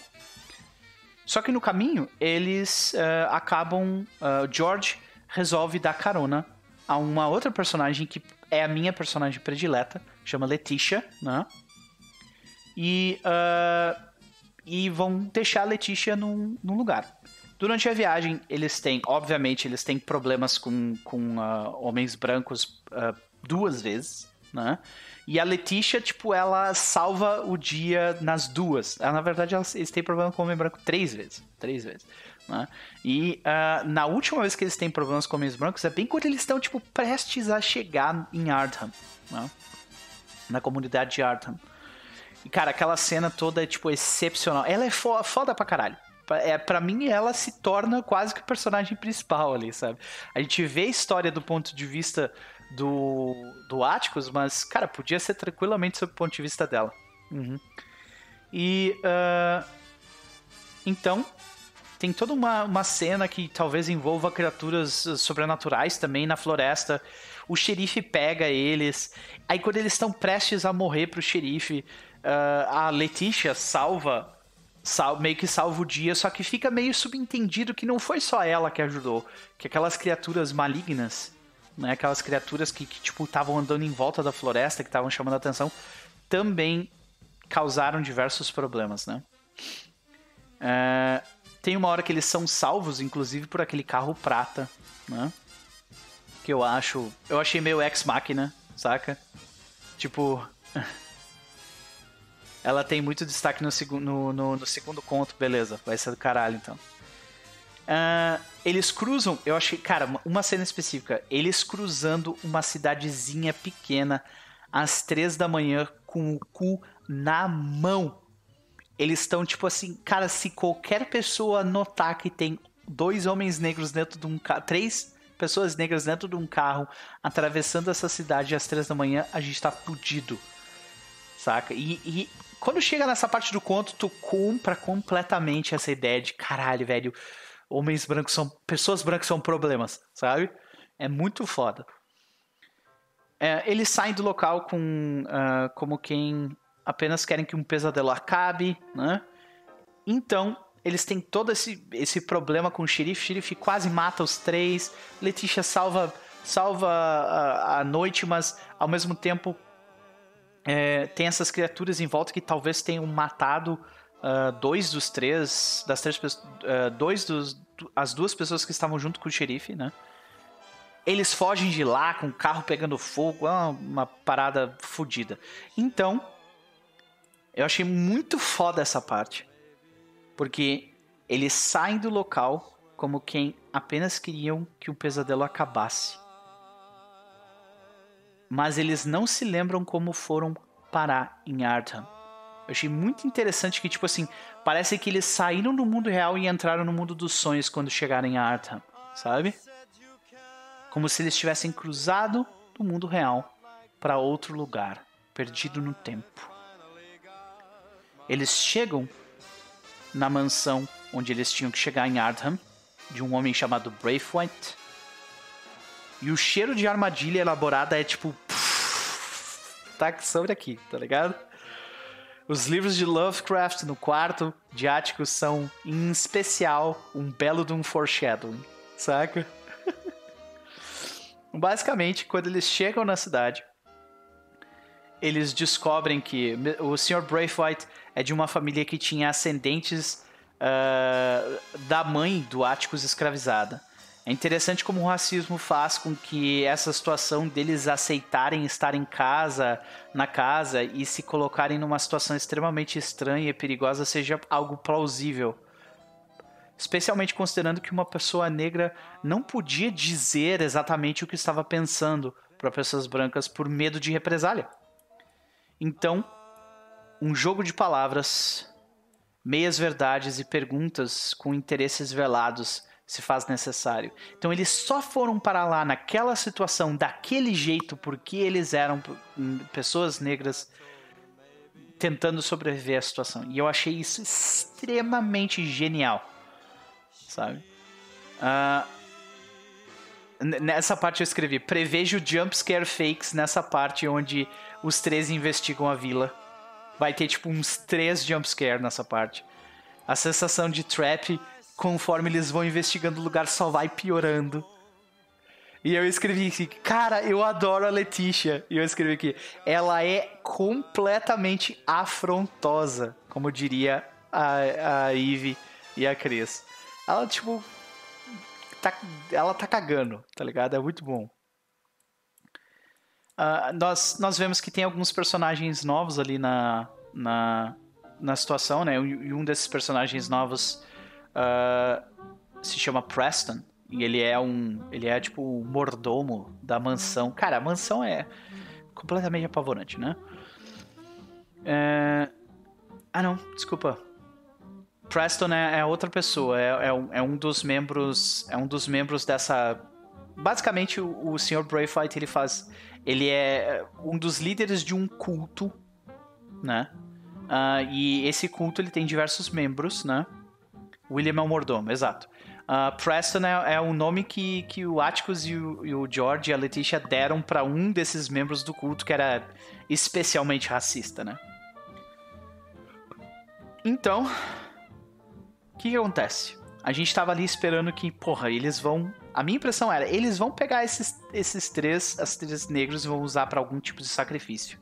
Speaker 1: Só que no caminho, eles uh, acabam. Uh, George resolve dar carona a uma outra personagem que é a minha personagem predileta, chama Letitia, né? E, uh, e vão deixar a Letitia num, num, lugar. Durante a viagem, eles têm, obviamente, eles têm problemas com, com uh, homens brancos uh, duas vezes, né? E a Letitia, tipo, ela salva o dia nas duas. Ela, na verdade, eles têm problema com homem branco três vezes. Três vezes. Né? E uh, na última vez que eles têm problemas com homens brancos é bem quando eles estão tipo prestes a chegar em Ardham, né? na comunidade de Ardham. E cara, aquela cena toda é tipo excepcional. Ela é foda, foda pra caralho. É, para mim, ela se torna quase que o personagem principal ali, sabe? A gente vê a história do ponto de vista do, do Atticus, mas, cara, podia ser tranquilamente sob o ponto de vista dela. Uhum. E. Uh, então, tem toda uma, uma cena que talvez envolva criaturas sobrenaturais também na floresta. O xerife pega eles. Aí quando eles estão prestes a morrer pro xerife, uh, a Letícia salva, sal, meio que salva o dia, só que fica meio subentendido que não foi só ela que ajudou, que aquelas criaturas malignas, né, aquelas criaturas que, que tipo estavam andando em volta da floresta, que estavam chamando a atenção, também causaram diversos problemas, né? Uh, tem uma hora que eles são salvos, inclusive, por aquele carro prata, né? Que eu acho. Eu achei meio ex-máquina, saca? Tipo. Ela tem muito destaque no, segu no, no, no, segundo conto, beleza, vai ser do caralho então. Uh, eles cruzam, eu achei, cara, uma cena específica. Eles cruzando uma cidadezinha pequena às três da manhã com o cu na mão. Eles estão tipo assim, cara, se qualquer pessoa notar que tem dois homens negros dentro de um carro, três pessoas negras dentro de um carro atravessando essa cidade às três da manhã, a gente tá fudido. Saca? E, e quando chega nessa parte do conto, tu compra completamente essa ideia de caralho, velho. Homens brancos são. Pessoas brancas são problemas, sabe? É muito foda. É, eles saem do local com uh, como quem apenas querem que um pesadelo acabe, né? Então, eles têm todo esse, esse problema com o xerife. O xerife quase mata os três. Letícia salva, salva a, a noite, mas ao mesmo tempo é, tem essas criaturas em volta que talvez tenham matado uh, dois dos três, das três uh, dois dos, as duas pessoas que estavam junto com o xerife, né? Eles fogem de lá com o carro pegando fogo, é uma, uma parada fodida. Então, eu achei muito foda essa parte. Porque eles saem do local como quem apenas queriam que o pesadelo acabasse. Mas eles não se lembram como foram parar em Artham. Eu achei muito interessante que, tipo assim, parece que eles saíram do mundo real e entraram no mundo dos sonhos quando chegaram em Artham, sabe? Como se eles tivessem cruzado do mundo real para outro lugar, perdido no tempo. Eles chegam na mansão onde eles tinham que chegar em Ardham, de um homem chamado Braithwaite. E o cheiro de armadilha elaborada é tipo. tá sobre aqui, tá ligado? Os livros de Lovecraft no quarto de Áticos são, em especial, um belo de um foreshadowing, saca? Basicamente, quando eles chegam na cidade, eles descobrem que o Sr. Braithwaite é de uma família que tinha ascendentes uh, da mãe do Atticus escravizada. É interessante como o racismo faz com que essa situação deles aceitarem estar em casa, na casa e se colocarem numa situação extremamente estranha e perigosa seja algo plausível. Especialmente considerando que uma pessoa negra não podia dizer exatamente o que estava pensando para pessoas brancas por medo de represália. Então, um jogo de palavras, meias verdades e perguntas com interesses velados se faz necessário. Então eles só foram para lá naquela situação daquele jeito porque eles eram hum, pessoas negras tentando sobreviver à situação. E eu achei isso extremamente genial, sabe? Uh, nessa parte eu escrevi: prevejo jumpscare fakes nessa parte onde os três investigam a vila. Vai ter tipo uns três jumpscare nessa parte. A sensação de trap conforme eles vão investigando o lugar, só vai piorando. E eu escrevi aqui, cara, eu adoro a Letícia. E eu escrevi aqui, ela é completamente afrontosa, como diria a, a Eve e a Cris. Ela, tipo, tá, ela tá cagando, tá ligado? É muito bom. Uh, nós, nós vemos que tem alguns personagens novos ali na, na, na situação, né? E um desses personagens novos uh, se chama Preston. E ele é um. Ele é tipo o mordomo da mansão. Cara, a mansão é completamente apavorante, né? É... Ah não, desculpa. Preston é, é outra pessoa, é, é, um, é, um, dos membros. É um dos membros dessa. Basicamente, o, o Sr. Braithwaite ele faz. Ele é um dos líderes de um culto, né? Uh, e esse culto ele tem diversos membros, né? William é o mordomo, exato. Uh, Preston é, é o nome que, que o Atticus e o, e o George e a Letitia deram para um desses membros do culto que era especialmente racista, né? Então, o que, que acontece? A gente tava ali esperando que, porra, eles vão. A minha impressão era, eles vão pegar esses, esses três, esses três negros e vão usar para algum tipo de sacrifício.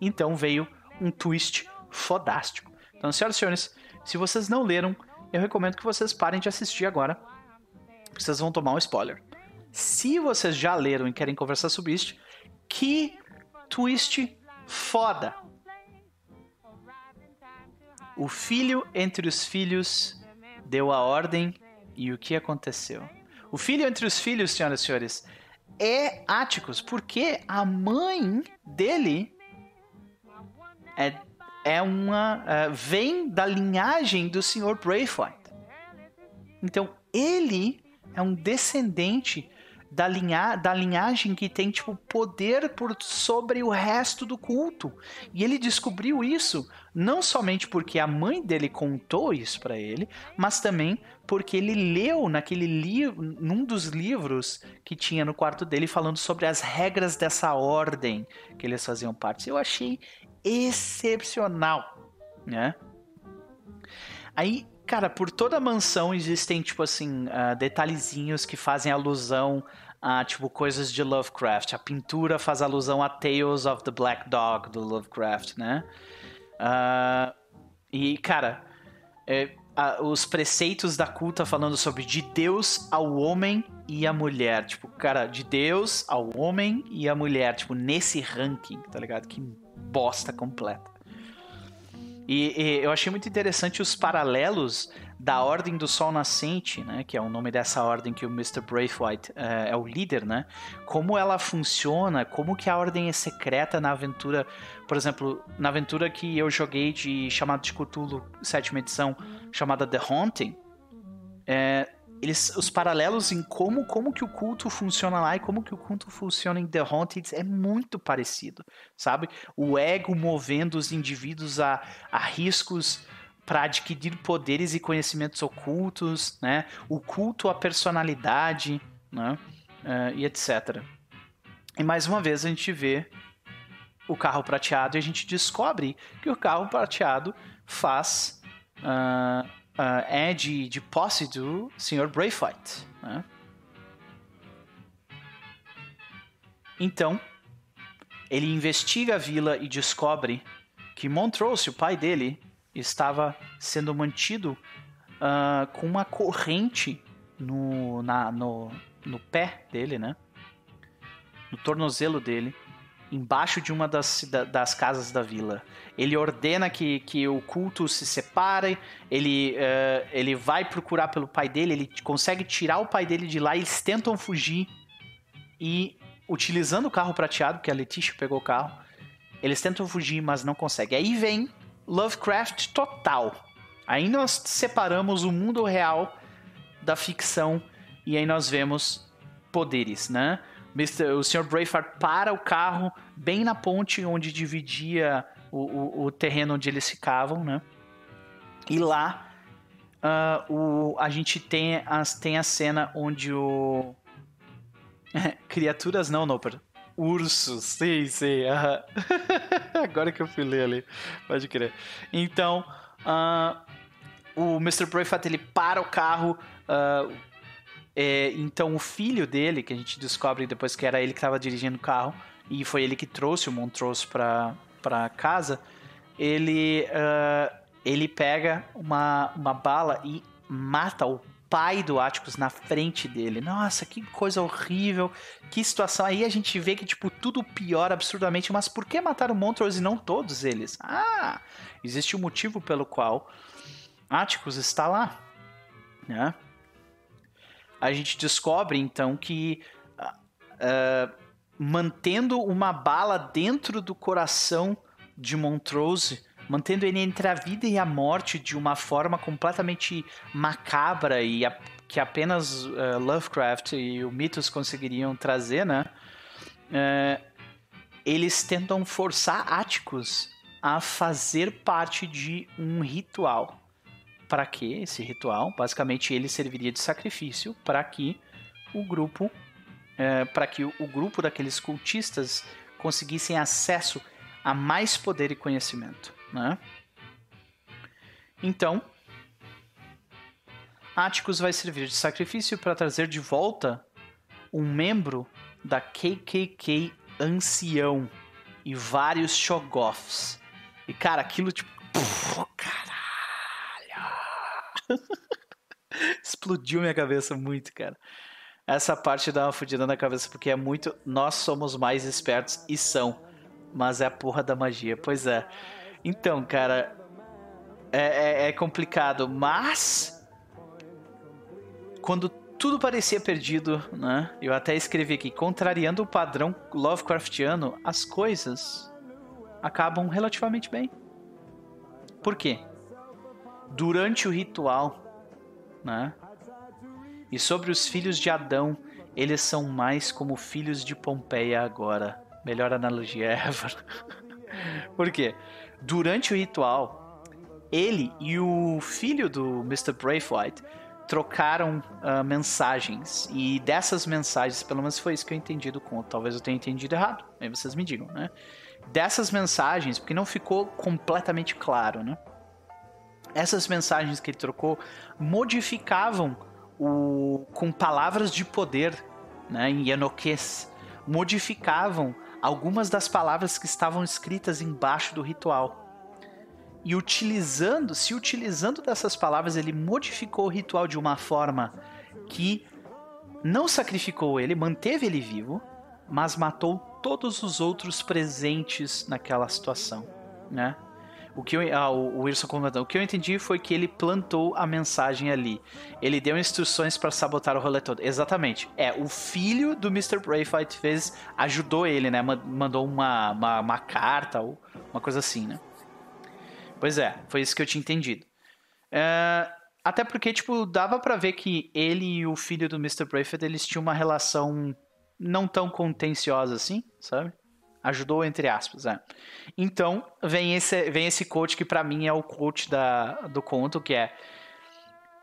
Speaker 1: Então veio um twist fodástico. Então, senhoras e senhores, se vocês não leram eu recomendo que vocês parem de assistir agora, vocês vão tomar um spoiler. Se vocês já leram e querem conversar sobre isso, que twist foda! O filho entre os filhos deu a ordem e o que aconteceu? O filho entre os filhos, senhoras e senhores, é Áticos, porque a mãe dele é é uma uh, vem da linhagem do Sr. Braithwaite. Então ele é um descendente da, linha, da linhagem que tem tipo poder por sobre o resto do culto. E ele descobriu isso não somente porque a mãe dele contou isso para ele, mas também porque ele leu naquele livro, num dos livros que tinha no quarto dele falando sobre as regras dessa ordem que eles faziam parte. Eu achei excepcional, né? Aí, cara, por toda a mansão existem, tipo assim, uh, detalhezinhos que fazem alusão a, tipo, coisas de Lovecraft. A pintura faz alusão a Tales of the Black Dog, do Lovecraft, né? Uh, e, cara, é, a, os preceitos da culta falando sobre de Deus ao homem e a mulher. Tipo, cara, de Deus ao homem e a mulher. Tipo, nesse ranking, tá ligado? Que bosta completa. E, e, eu achei muito interessante os paralelos da Ordem do Sol Nascente, né, que é o nome dessa ordem que o Mr. Braithwaite é, é o líder, né? Como ela funciona, como que a ordem é secreta na aventura, por exemplo, na aventura que eu joguei de chamado de Cthulhu, sétima edição, chamada The Haunting, é, eles, os paralelos em como, como que o culto funciona lá e como que o culto funciona em The Haunted é muito parecido, sabe? O ego movendo os indivíduos a, a riscos para adquirir poderes e conhecimentos ocultos, né? O culto à personalidade, né? Uh, e etc. E mais uma vez a gente vê o carro prateado e a gente descobre que o carro prateado faz uh, uh, é de, de posse do Sr. Braithwaite. Né? Então, ele investiga a vila e descobre que Montrose, o pai dele, estava sendo mantido uh, com uma corrente no, na, no, no pé dele, né? No tornozelo dele, embaixo de uma das, das casas da vila. Ele ordena que, que o culto se separe, ele, uh, ele vai procurar pelo pai dele, ele consegue tirar o pai dele de lá, eles tentam fugir e, utilizando o carro prateado, que a Letícia pegou o carro, eles tentam fugir, mas não conseguem. Aí vem Lovecraft total. Aí nós separamos o mundo real da ficção e aí nós vemos poderes, né? O Sr. Braveheart para o carro bem na ponte onde dividia o, o, o terreno onde eles ficavam, né? E lá uh, o, a gente tem, as, tem a cena onde o. Criaturas não, Noper. Ursos, sim, sim. Uh Agora que eu fui ler ali, pode crer. Então, uh, o Mr. Braveheart ele para o carro. Uh, é, então o filho dele, que a gente descobre depois que era ele que estava dirigindo o carro, e foi ele que trouxe o Montrose para para casa, ele uh, ele pega uma, uma bala e mata o pai do Atticus na frente dele. Nossa, que coisa horrível, que situação. Aí a gente vê que, tipo, tudo piora absurdamente. Mas por que matar o Montrose e não todos eles? Ah, existe um motivo pelo qual Atticus está lá, né? A gente descobre então que uh, mantendo uma bala dentro do coração de Montrose, mantendo ele entre a vida e a morte de uma forma completamente macabra e a, que apenas uh, Lovecraft e o Mitos conseguiriam trazer, né? Uh, eles tentam forçar Áticos a fazer parte de um ritual para que esse ritual? Basicamente, ele serviria de sacrifício para que o grupo, é, para que o, grupo daqueles cultistas conseguissem acesso a mais poder e conhecimento, né? Então, Atticus vai servir de sacrifício para trazer de volta um membro da KKK ancião e vários Shoggoths. E cara, aquilo tipo, Explodiu minha cabeça muito, cara. Essa parte dá uma fudida na cabeça porque é muito. Nós somos mais espertos e são. Mas é a porra da magia. Pois é. Então, cara. É, é, é complicado. Mas. Quando tudo parecia perdido, né? Eu até escrevi aqui, contrariando o padrão Lovecraftiano, as coisas acabam relativamente bem. Por quê? Durante o ritual, né? E sobre os filhos de Adão, eles são mais como filhos de Pompeia agora. Melhor analogia ever. Por quê? Durante o ritual, ele e o filho do Mr. Braithwaite trocaram uh, mensagens. E dessas mensagens, pelo menos foi isso que eu entendi do conto. Talvez eu tenha entendido errado. Aí vocês me digam, né? Dessas mensagens, porque não ficou completamente claro, né? Essas mensagens que ele trocou modificavam o com palavras de poder, né, em Yanoquês, modificavam algumas das palavras que estavam escritas embaixo do ritual. E utilizando, se utilizando dessas palavras, ele modificou o ritual de uma forma que não sacrificou ele, manteve ele vivo, mas matou todos os outros presentes naquela situação, né? O que eu, ah, o Wilson comentou. O que eu entendi foi que ele plantou a mensagem ali. Ele deu instruções para sabotar o rolê todo. Exatamente. É, o filho do Mr. Braithwaite fez, ajudou ele, né? Mandou uma, uma, uma carta ou uma coisa assim, né? Pois é, foi isso que eu tinha entendido. É, até porque, tipo, dava para ver que ele e o filho do Mr. Braithwaite, eles tinham uma relação não tão contenciosa assim, sabe? Ajudou entre aspas, é. Então, vem esse, vem esse coach que para mim é o coach da, do conto, que é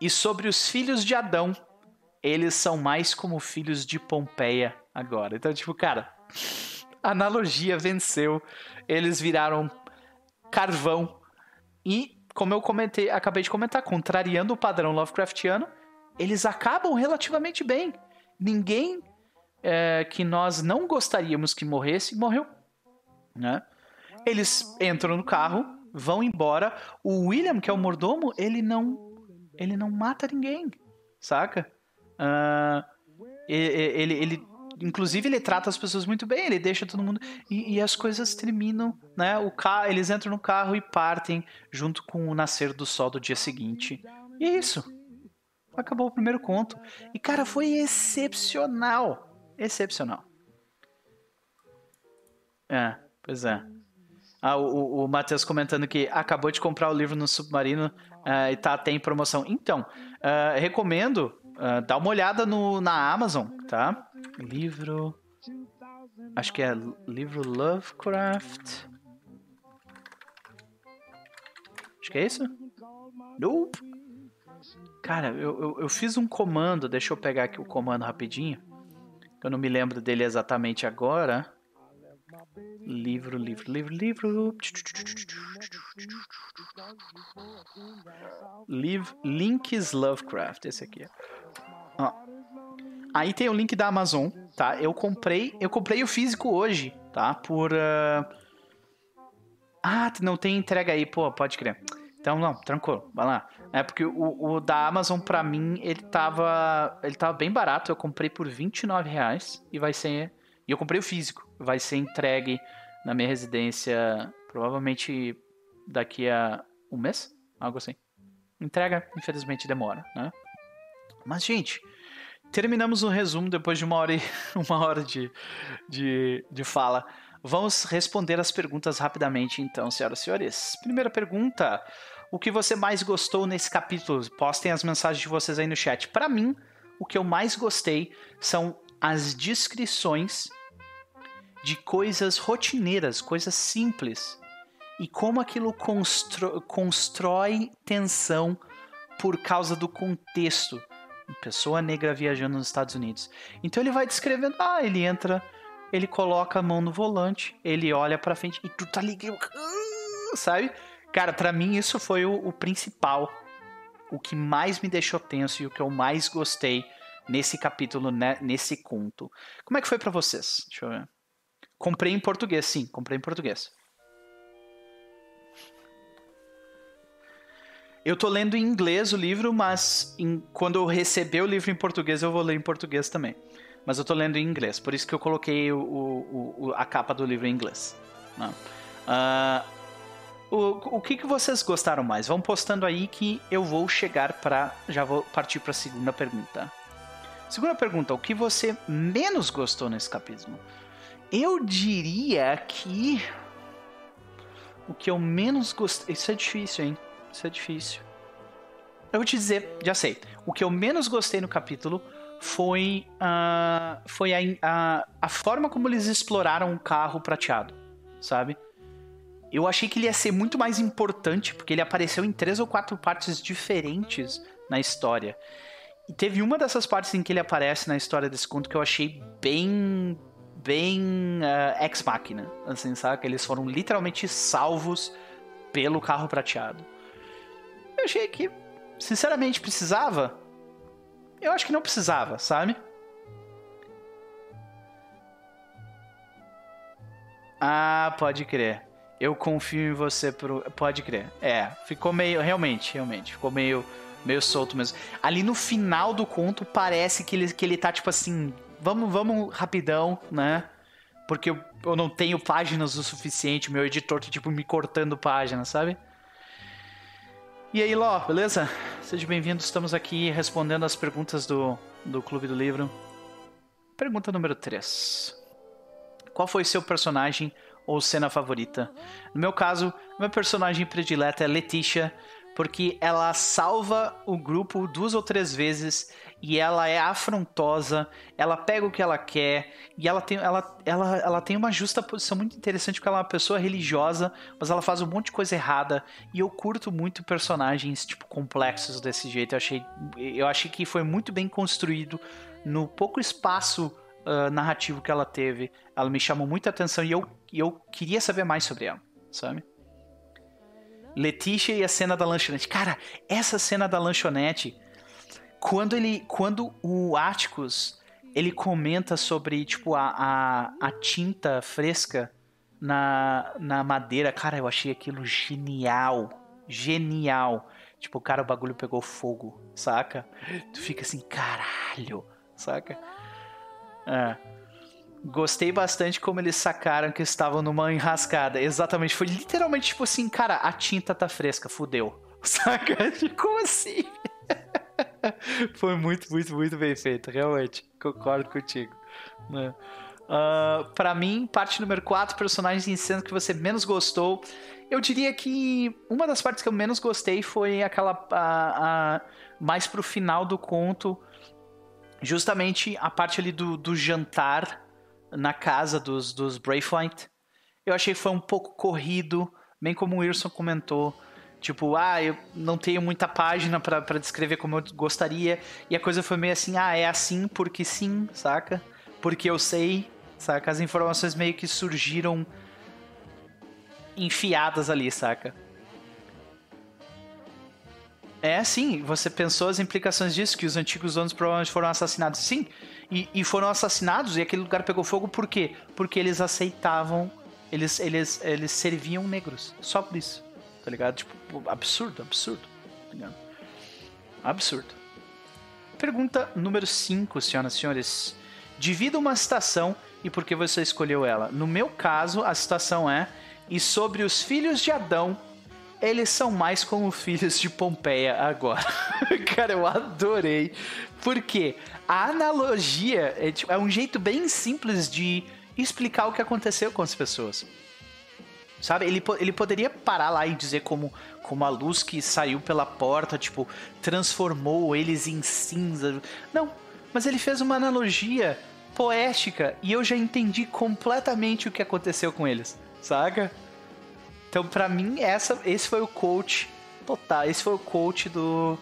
Speaker 1: E sobre os filhos de Adão, eles são mais como filhos de Pompeia agora. Então, tipo, cara, analogia venceu. Eles viraram carvão e, como eu comentei, acabei de comentar, contrariando o padrão Lovecraftiano, eles acabam relativamente bem. Ninguém é, que nós não gostaríamos que morresse, morreu. Né? Eles entram no carro, vão embora. O William, que é o mordomo, ele não ele não mata ninguém, saca? Uh, ele, ele, inclusive, ele trata as pessoas muito bem, ele deixa todo mundo. E, e, as coisas terminam, né? O carro, eles entram no carro e partem junto com o nascer do sol do dia seguinte. E é isso. Acabou o primeiro conto. E, cara, foi excepcional. Excepcional. É, pois é. Ah, o, o Matheus comentando que acabou de comprar o livro no Submarino uh, e tá até em promoção. Então, uh, recomendo uh, dar uma olhada no, na Amazon, tá? Livro. Acho que é livro Lovecraft. Acho que é isso? Nope. Cara, eu, eu, eu fiz um comando. Deixa eu pegar aqui o comando rapidinho. Eu não me lembro dele exatamente agora. Livro, livro, livro, livro. Live, Links Lovecraft, esse aqui. Ó. Aí tem o link da Amazon, tá? Eu comprei, eu comprei o físico hoje, tá? Por uh... Ah, não tem entrega aí, pô, pode crer. Então, não, tranquilo, vai lá. É porque o, o da Amazon, pra mim, ele tava, ele tava bem barato. Eu comprei por 29 reais e vai ser e eu comprei o físico. Vai ser entregue na minha residência provavelmente daqui a um mês, algo assim. Entrega, infelizmente, demora, né? Mas, gente, terminamos o resumo depois de uma hora, e, uma hora de, de, de fala. Vamos responder as perguntas rapidamente, então, senhoras e senhores. Primeira pergunta: O que você mais gostou nesse capítulo? Postem as mensagens de vocês aí no chat. Para mim, o que eu mais gostei são as descrições de coisas rotineiras, coisas simples, e como aquilo constro constrói tensão por causa do contexto. Pessoa negra viajando nos Estados Unidos. Então ele vai descrevendo, ah, ele entra, ele coloca a mão no volante, ele olha para frente e tu tá ligado, sabe? Cara, para mim isso foi o, o principal, o que mais me deixou tenso e o que eu mais gostei nesse capítulo, né, nesse conto. Como é que foi para vocês? Deixa eu ver. Comprei em português, sim, comprei em português. Eu tô lendo em inglês o livro, mas em, quando eu receber o livro em português, eu vou ler em português também. Mas eu tô lendo em inglês, por isso que eu coloquei o, o, o, a capa do livro em inglês. Uh, o, o que, que vocês gostaram mais? Vão postando aí que eu vou chegar para. Já vou partir para a segunda pergunta. Segunda pergunta: o que você menos gostou nesse capítulo? Eu diria que. O que eu menos gostei. Isso é difícil, hein? Isso é difícil. Eu vou te dizer, já sei. O que eu menos gostei no capítulo foi, uh, foi a, a, a forma como eles exploraram o carro prateado, sabe? Eu achei que ele ia ser muito mais importante, porque ele apareceu em três ou quatro partes diferentes na história. E teve uma dessas partes em que ele aparece na história desse conto que eu achei bem. bem uh, ex-máquina. Assim, sabe? Eles foram literalmente salvos pelo carro prateado. Eu achei que, sinceramente, precisava. Eu acho que não precisava, sabe? Ah, pode crer. Eu confio em você pro. Pode crer. É, ficou meio. Realmente, realmente. Ficou meio meio solto mesmo. Ali no final do conto parece que ele, que ele tá tipo assim, vamos, vamos rapidão, né? Porque eu, eu não tenho páginas o suficiente, meu editor tá tipo me cortando páginas, sabe? E aí, Ló, beleza? Seja bem-vindo, estamos aqui respondendo as perguntas do, do Clube do Livro. Pergunta número 3. Qual foi seu personagem ou cena favorita? No meu caso, meu personagem predileta é Letitia, porque ela salva o grupo duas ou três vezes e ela é afrontosa, ela pega o que ela quer e ela tem, ela, ela, ela tem uma justa posição muito interessante porque ela é uma pessoa religiosa, mas ela faz um monte de coisa errada e eu curto muito personagens tipo complexos desse jeito. Eu achei, eu achei que foi muito bem construído no pouco espaço uh, narrativo que ela teve. Ela me chamou muita atenção e eu, eu queria saber mais sobre ela, sabe? Letícia e a cena da lanchonete. Cara, essa cena da lanchonete, quando ele, quando o Atticus ele comenta sobre tipo a, a, a tinta fresca na, na madeira. Cara, eu achei aquilo genial. Genial. Tipo, cara, o bagulho pegou fogo, saca? Tu fica assim, caralho, saca? É. Gostei bastante como eles sacaram que estavam numa enrascada. Exatamente, foi literalmente tipo assim, cara, a tinta tá fresca, fudeu. Saca? Como assim? foi muito, muito, muito bem feito, realmente. Concordo contigo. Né? Uh, para mim, parte número 4, personagens em cena que você menos gostou. Eu diria que uma das partes que eu menos gostei foi aquela. A, a, mais pro final do conto. Justamente a parte ali do, do jantar na casa dos, dos Brayflight. Eu achei que foi um pouco corrido, bem como o Wilson comentou. Tipo, ah, eu não tenho muita página para descrever como eu gostaria. E a coisa foi meio assim, ah, é assim porque sim, saca? Porque eu sei, saca? As informações meio que surgiram enfiadas ali, saca? É, sim, você pensou as implicações disso, que os antigos donos provavelmente foram assassinados. Sim, e, e, foram assassinados e aquele lugar pegou fogo por quê? Porque eles aceitavam, eles, eles, eles serviam negros. Só por isso, tá ligado? Tipo, absurdo, absurdo. Tá ligado? Absurdo. Pergunta número 5, senhoras e senhores. Divida uma citação e por que você escolheu ela. No meu caso, a citação é: E sobre os filhos de Adão eles são mais como filhos de Pompeia agora. Cara, eu adorei. Porque a analogia é, tipo, é um jeito bem simples de explicar o que aconteceu com as pessoas. Sabe? Ele, ele poderia parar lá e dizer como, como a luz que saiu pela porta, tipo, transformou eles em cinza. Não, mas ele fez uma analogia poética e eu já entendi completamente o que aconteceu com eles, saca? Então, para mim, essa, esse foi o coach total. Esse foi o coach do,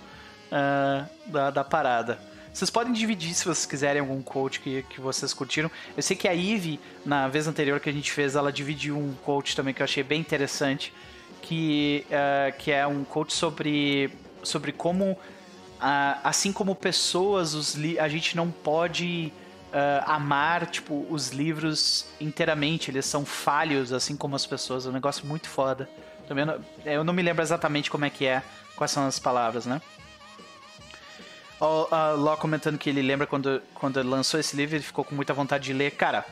Speaker 1: uh, da, da parada. Vocês podem dividir se vocês quiserem algum coach que, que vocês curtiram. Eu sei que a Eve, na vez anterior que a gente fez, ela dividiu um coach também que eu achei bem interessante. Que, uh, que é um coach sobre, sobre como, uh, assim como pessoas, os a gente não pode uh, amar, tipo, os livros inteiramente. Eles são falhos, assim como as pessoas. É um negócio muito foda. Também não, eu não me lembro exatamente como é que é, quais são as palavras, né? O uh, Ló comentando que ele lembra quando, quando lançou esse livro, ele ficou com muita vontade de ler. Cara,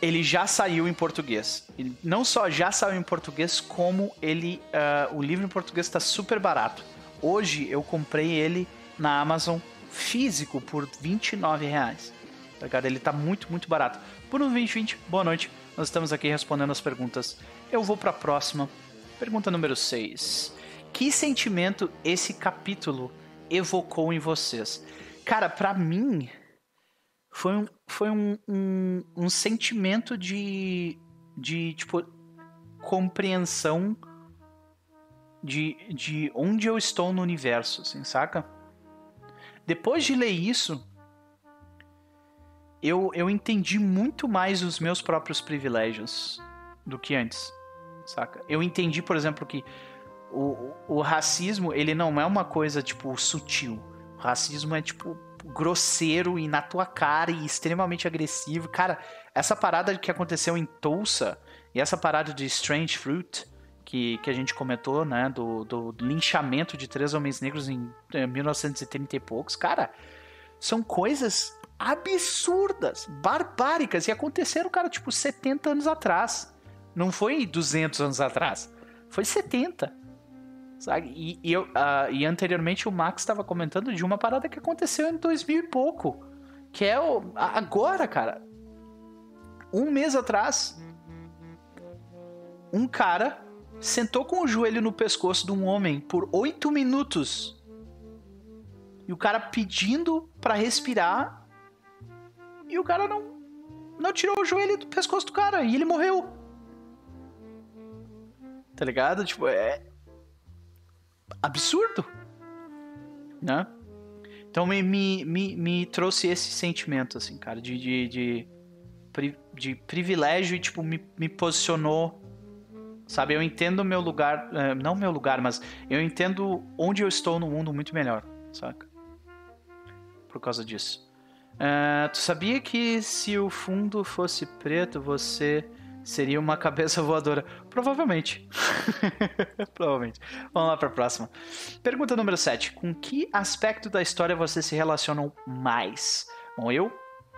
Speaker 1: ele já saiu em português. Ele não só já saiu em português, como ele uh, o livro em português está super barato. Hoje eu comprei ele na Amazon físico por 29 reais. Tá ligado? Ele tá muito, muito barato. Por um 2020, boa noite. Nós estamos aqui respondendo as perguntas. Eu vou para a próxima. Pergunta número 6. Que sentimento esse capítulo evocou em vocês? Cara, para mim foi um, foi um, um, um sentimento de, de tipo compreensão de, de onde eu estou no universo, assim, saca? Depois de ler isso, eu, eu entendi muito mais os meus próprios privilégios do que antes, saca? Eu entendi, por exemplo, que o, o racismo, ele não é uma coisa, tipo, sutil. O racismo é, tipo, grosseiro e na tua cara e extremamente agressivo. Cara, essa parada que aconteceu em Tulsa e essa parada de Strange Fruit que, que a gente comentou, né? Do, do linchamento de três homens negros em, em 1930 e poucos. Cara, são coisas absurdas, barbáricas e aconteceram, cara, tipo 70 anos atrás. Não foi 200 anos atrás, foi 70. Sabe? E, e, eu, uh, e anteriormente o Max estava comentando de uma parada que aconteceu em 2000 e pouco. Que é o, agora, cara. Um mês atrás, um cara sentou com o joelho no pescoço de um homem por oito minutos. E o cara pedindo para respirar. E o cara não não tirou o joelho do pescoço do cara e ele morreu. Tá ligado? Tipo, é absurdo. Né? Então me, me, me, me trouxe esse sentimento, assim, cara, de, de, de, de privilégio e, tipo, me, me posicionou Sabe, eu entendo meu lugar, é, não meu lugar, mas eu entendo onde eu estou no mundo muito melhor, saca? Por causa disso. Uh, tu sabia que se o fundo fosse preto, você seria uma cabeça voadora? Provavelmente. Provavelmente. Vamos lá para a próxima. Pergunta número 7. Com que aspecto da história você se relacionam mais? Bom, eu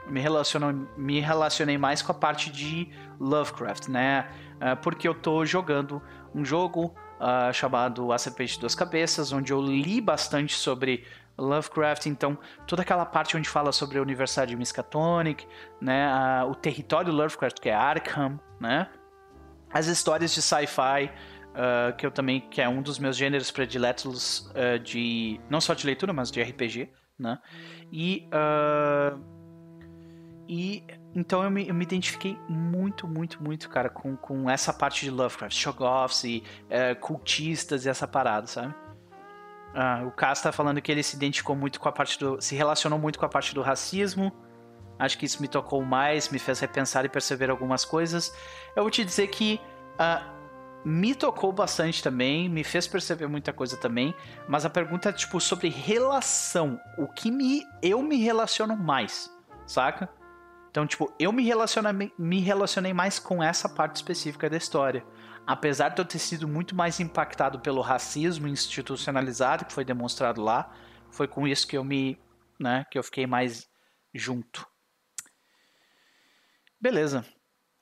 Speaker 1: me, relaciono, me relacionei mais com a parte de Lovecraft, né? Uh, porque eu tô jogando um jogo uh, chamado A Serpente de Duas Cabeças, onde eu li bastante sobre Lovecraft, então toda aquela parte onde fala sobre a Universidade Miskatonic, né, o território Lovecraft que é Arkham, né, as histórias de sci-fi uh, que eu também que é um dos meus gêneros prediletos uh, de não só de leitura mas de RPG, né, e e então eu me, eu me, identifiquei muito, muito, muito, cara, com, com essa parte de Lovecraft, Shoggoths e cultistas e essa parada, sabe? Ah, o Cass está falando que ele se identificou muito com a parte do. se relacionou muito com a parte do racismo. Acho que isso me tocou mais, me fez repensar e perceber algumas coisas. Eu vou te dizer que ah, me tocou bastante também, me fez perceber muita coisa também. Mas a pergunta é tipo sobre relação. O que me eu me relaciono mais, saca? Então, tipo, eu me relacionei, me relacionei mais com essa parte específica da história apesar de eu ter sido muito mais impactado pelo racismo institucionalizado que foi demonstrado lá, foi com isso que eu me, né, que eu fiquei mais junto. Beleza.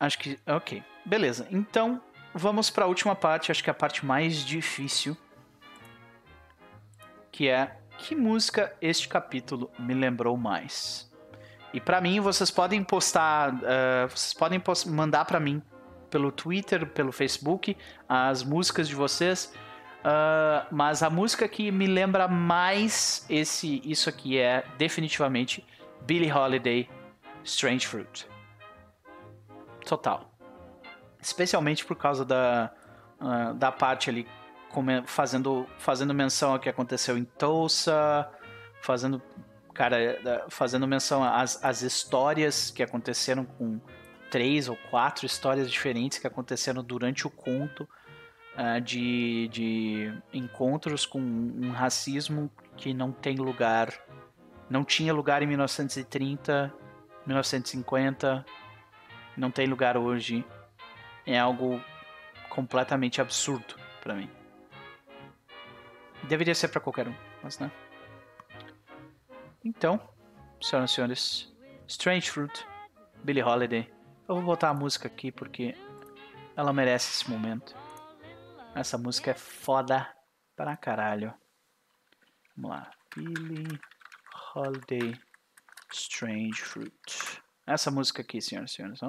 Speaker 1: Acho que, OK. Beleza. Então, vamos para a última parte, acho que é a parte mais difícil, que é que música este capítulo me lembrou mais. E para mim, vocês podem postar, uh, vocês podem post mandar para mim pelo Twitter, pelo Facebook, as músicas de vocês. Uh, mas a música que me lembra mais esse, isso aqui é definitivamente Billie Holiday, Strange Fruit. Total. Especialmente por causa da, uh, da parte ali fazendo, fazendo menção ao que aconteceu em Tulsa, fazendo, cara, fazendo menção às, às histórias que aconteceram com três ou quatro histórias diferentes que aconteceram durante o conto uh, de, de encontros com um racismo que não tem lugar, não tinha lugar em 1930, 1950, não tem lugar hoje. É algo completamente absurdo para mim. Deveria ser para qualquer um, mas né. Então, senhoras e senhores, Strange Fruit, Billie Holiday, eu vou botar a música aqui porque ela merece esse momento. Essa música é foda pra caralho. Vamos lá. Billy Holiday Strange Fruit. Essa música aqui, senhoras e senhores,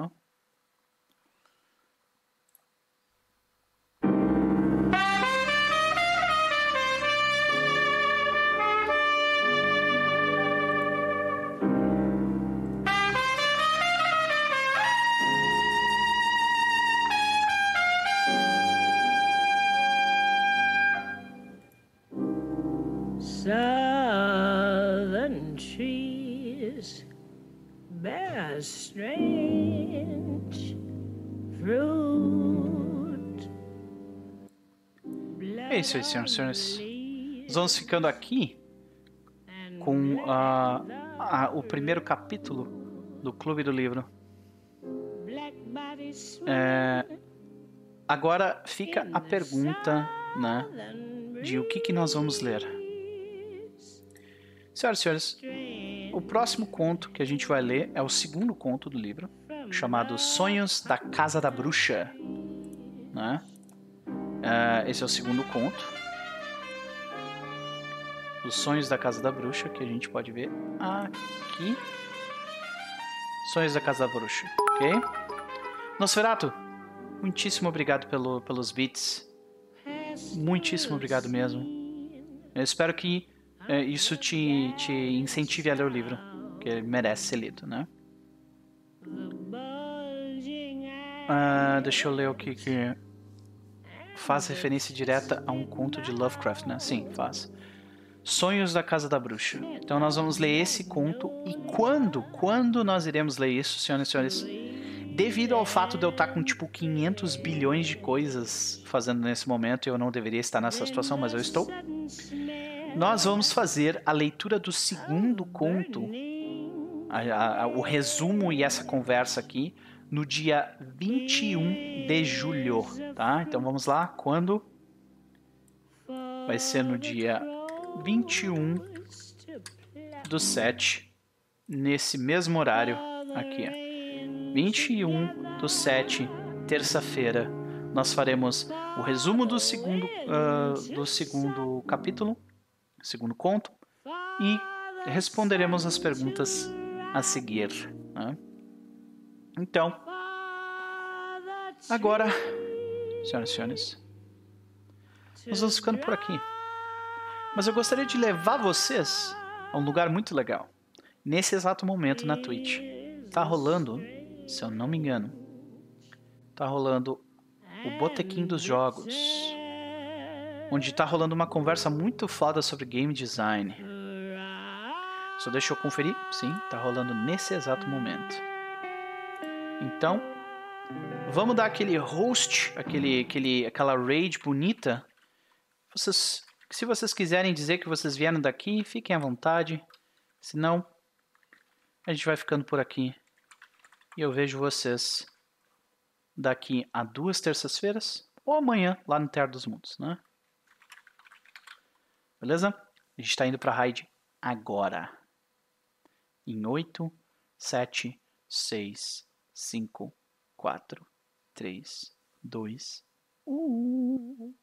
Speaker 1: ó. strange fruit. É isso aí, senhoras e senhores. Nós vamos ficando aqui com uh, o primeiro capítulo do Clube do Livro. É, agora fica a pergunta, né, de o que, que nós vamos ler. Senhoras e senhores, o próximo conto que a gente vai ler é o segundo conto do livro, chamado Sonhos da Casa da Bruxa. Né? Uh, esse é o segundo conto. Os Sonhos da Casa da Bruxa, que a gente pode ver aqui. Sonhos da Casa da Bruxa, ok? Nosferato, muitíssimo obrigado pelo, pelos beats. Muitíssimo obrigado mesmo. Eu espero que isso te, te incentive a ler o livro, que merece ser lido, né? Ah, deixa eu ler o que que faz referência direta a um conto de Lovecraft, né? Sim, faz. Sonhos da Casa da Bruxa. Então nós vamos ler esse conto e quando, quando nós iremos ler isso, senhoras e senhores? Devido ao fato de eu estar com tipo 500 bilhões de coisas fazendo nesse momento, eu não deveria estar nessa situação, mas eu estou nós vamos fazer a leitura do segundo conto a, a, o resumo e essa conversa aqui no dia 21 de julho, tá? Então vamos lá, quando? Vai ser no dia 21 do 7, nesse mesmo horário aqui. 21 do 7, terça-feira, nós faremos o resumo do segundo, uh, do segundo capítulo, segundo conto, e responderemos as perguntas a seguir. Né? Então, agora, senhoras e senhores, nós vamos ficando por aqui. Mas eu gostaria de levar vocês a um lugar muito legal. Nesse exato momento na Twitch. Tá rolando, se eu não me engano, tá rolando o Botequim dos Jogos. Onde tá rolando uma conversa muito foda sobre game design. Só deixa eu conferir. Sim, tá rolando nesse exato momento. Então, vamos dar aquele host, aquele, aquele, aquela raid bonita. Vocês, se vocês quiserem dizer que vocês vieram daqui, fiquem à vontade. Se não, a gente vai ficando por aqui. E eu vejo vocês daqui a duas terças-feiras ou amanhã lá no Terra dos Mundos, né? Beleza? A gente está indo para a raid agora em 8, 7, 6, 5, 4, 3, 2, 1.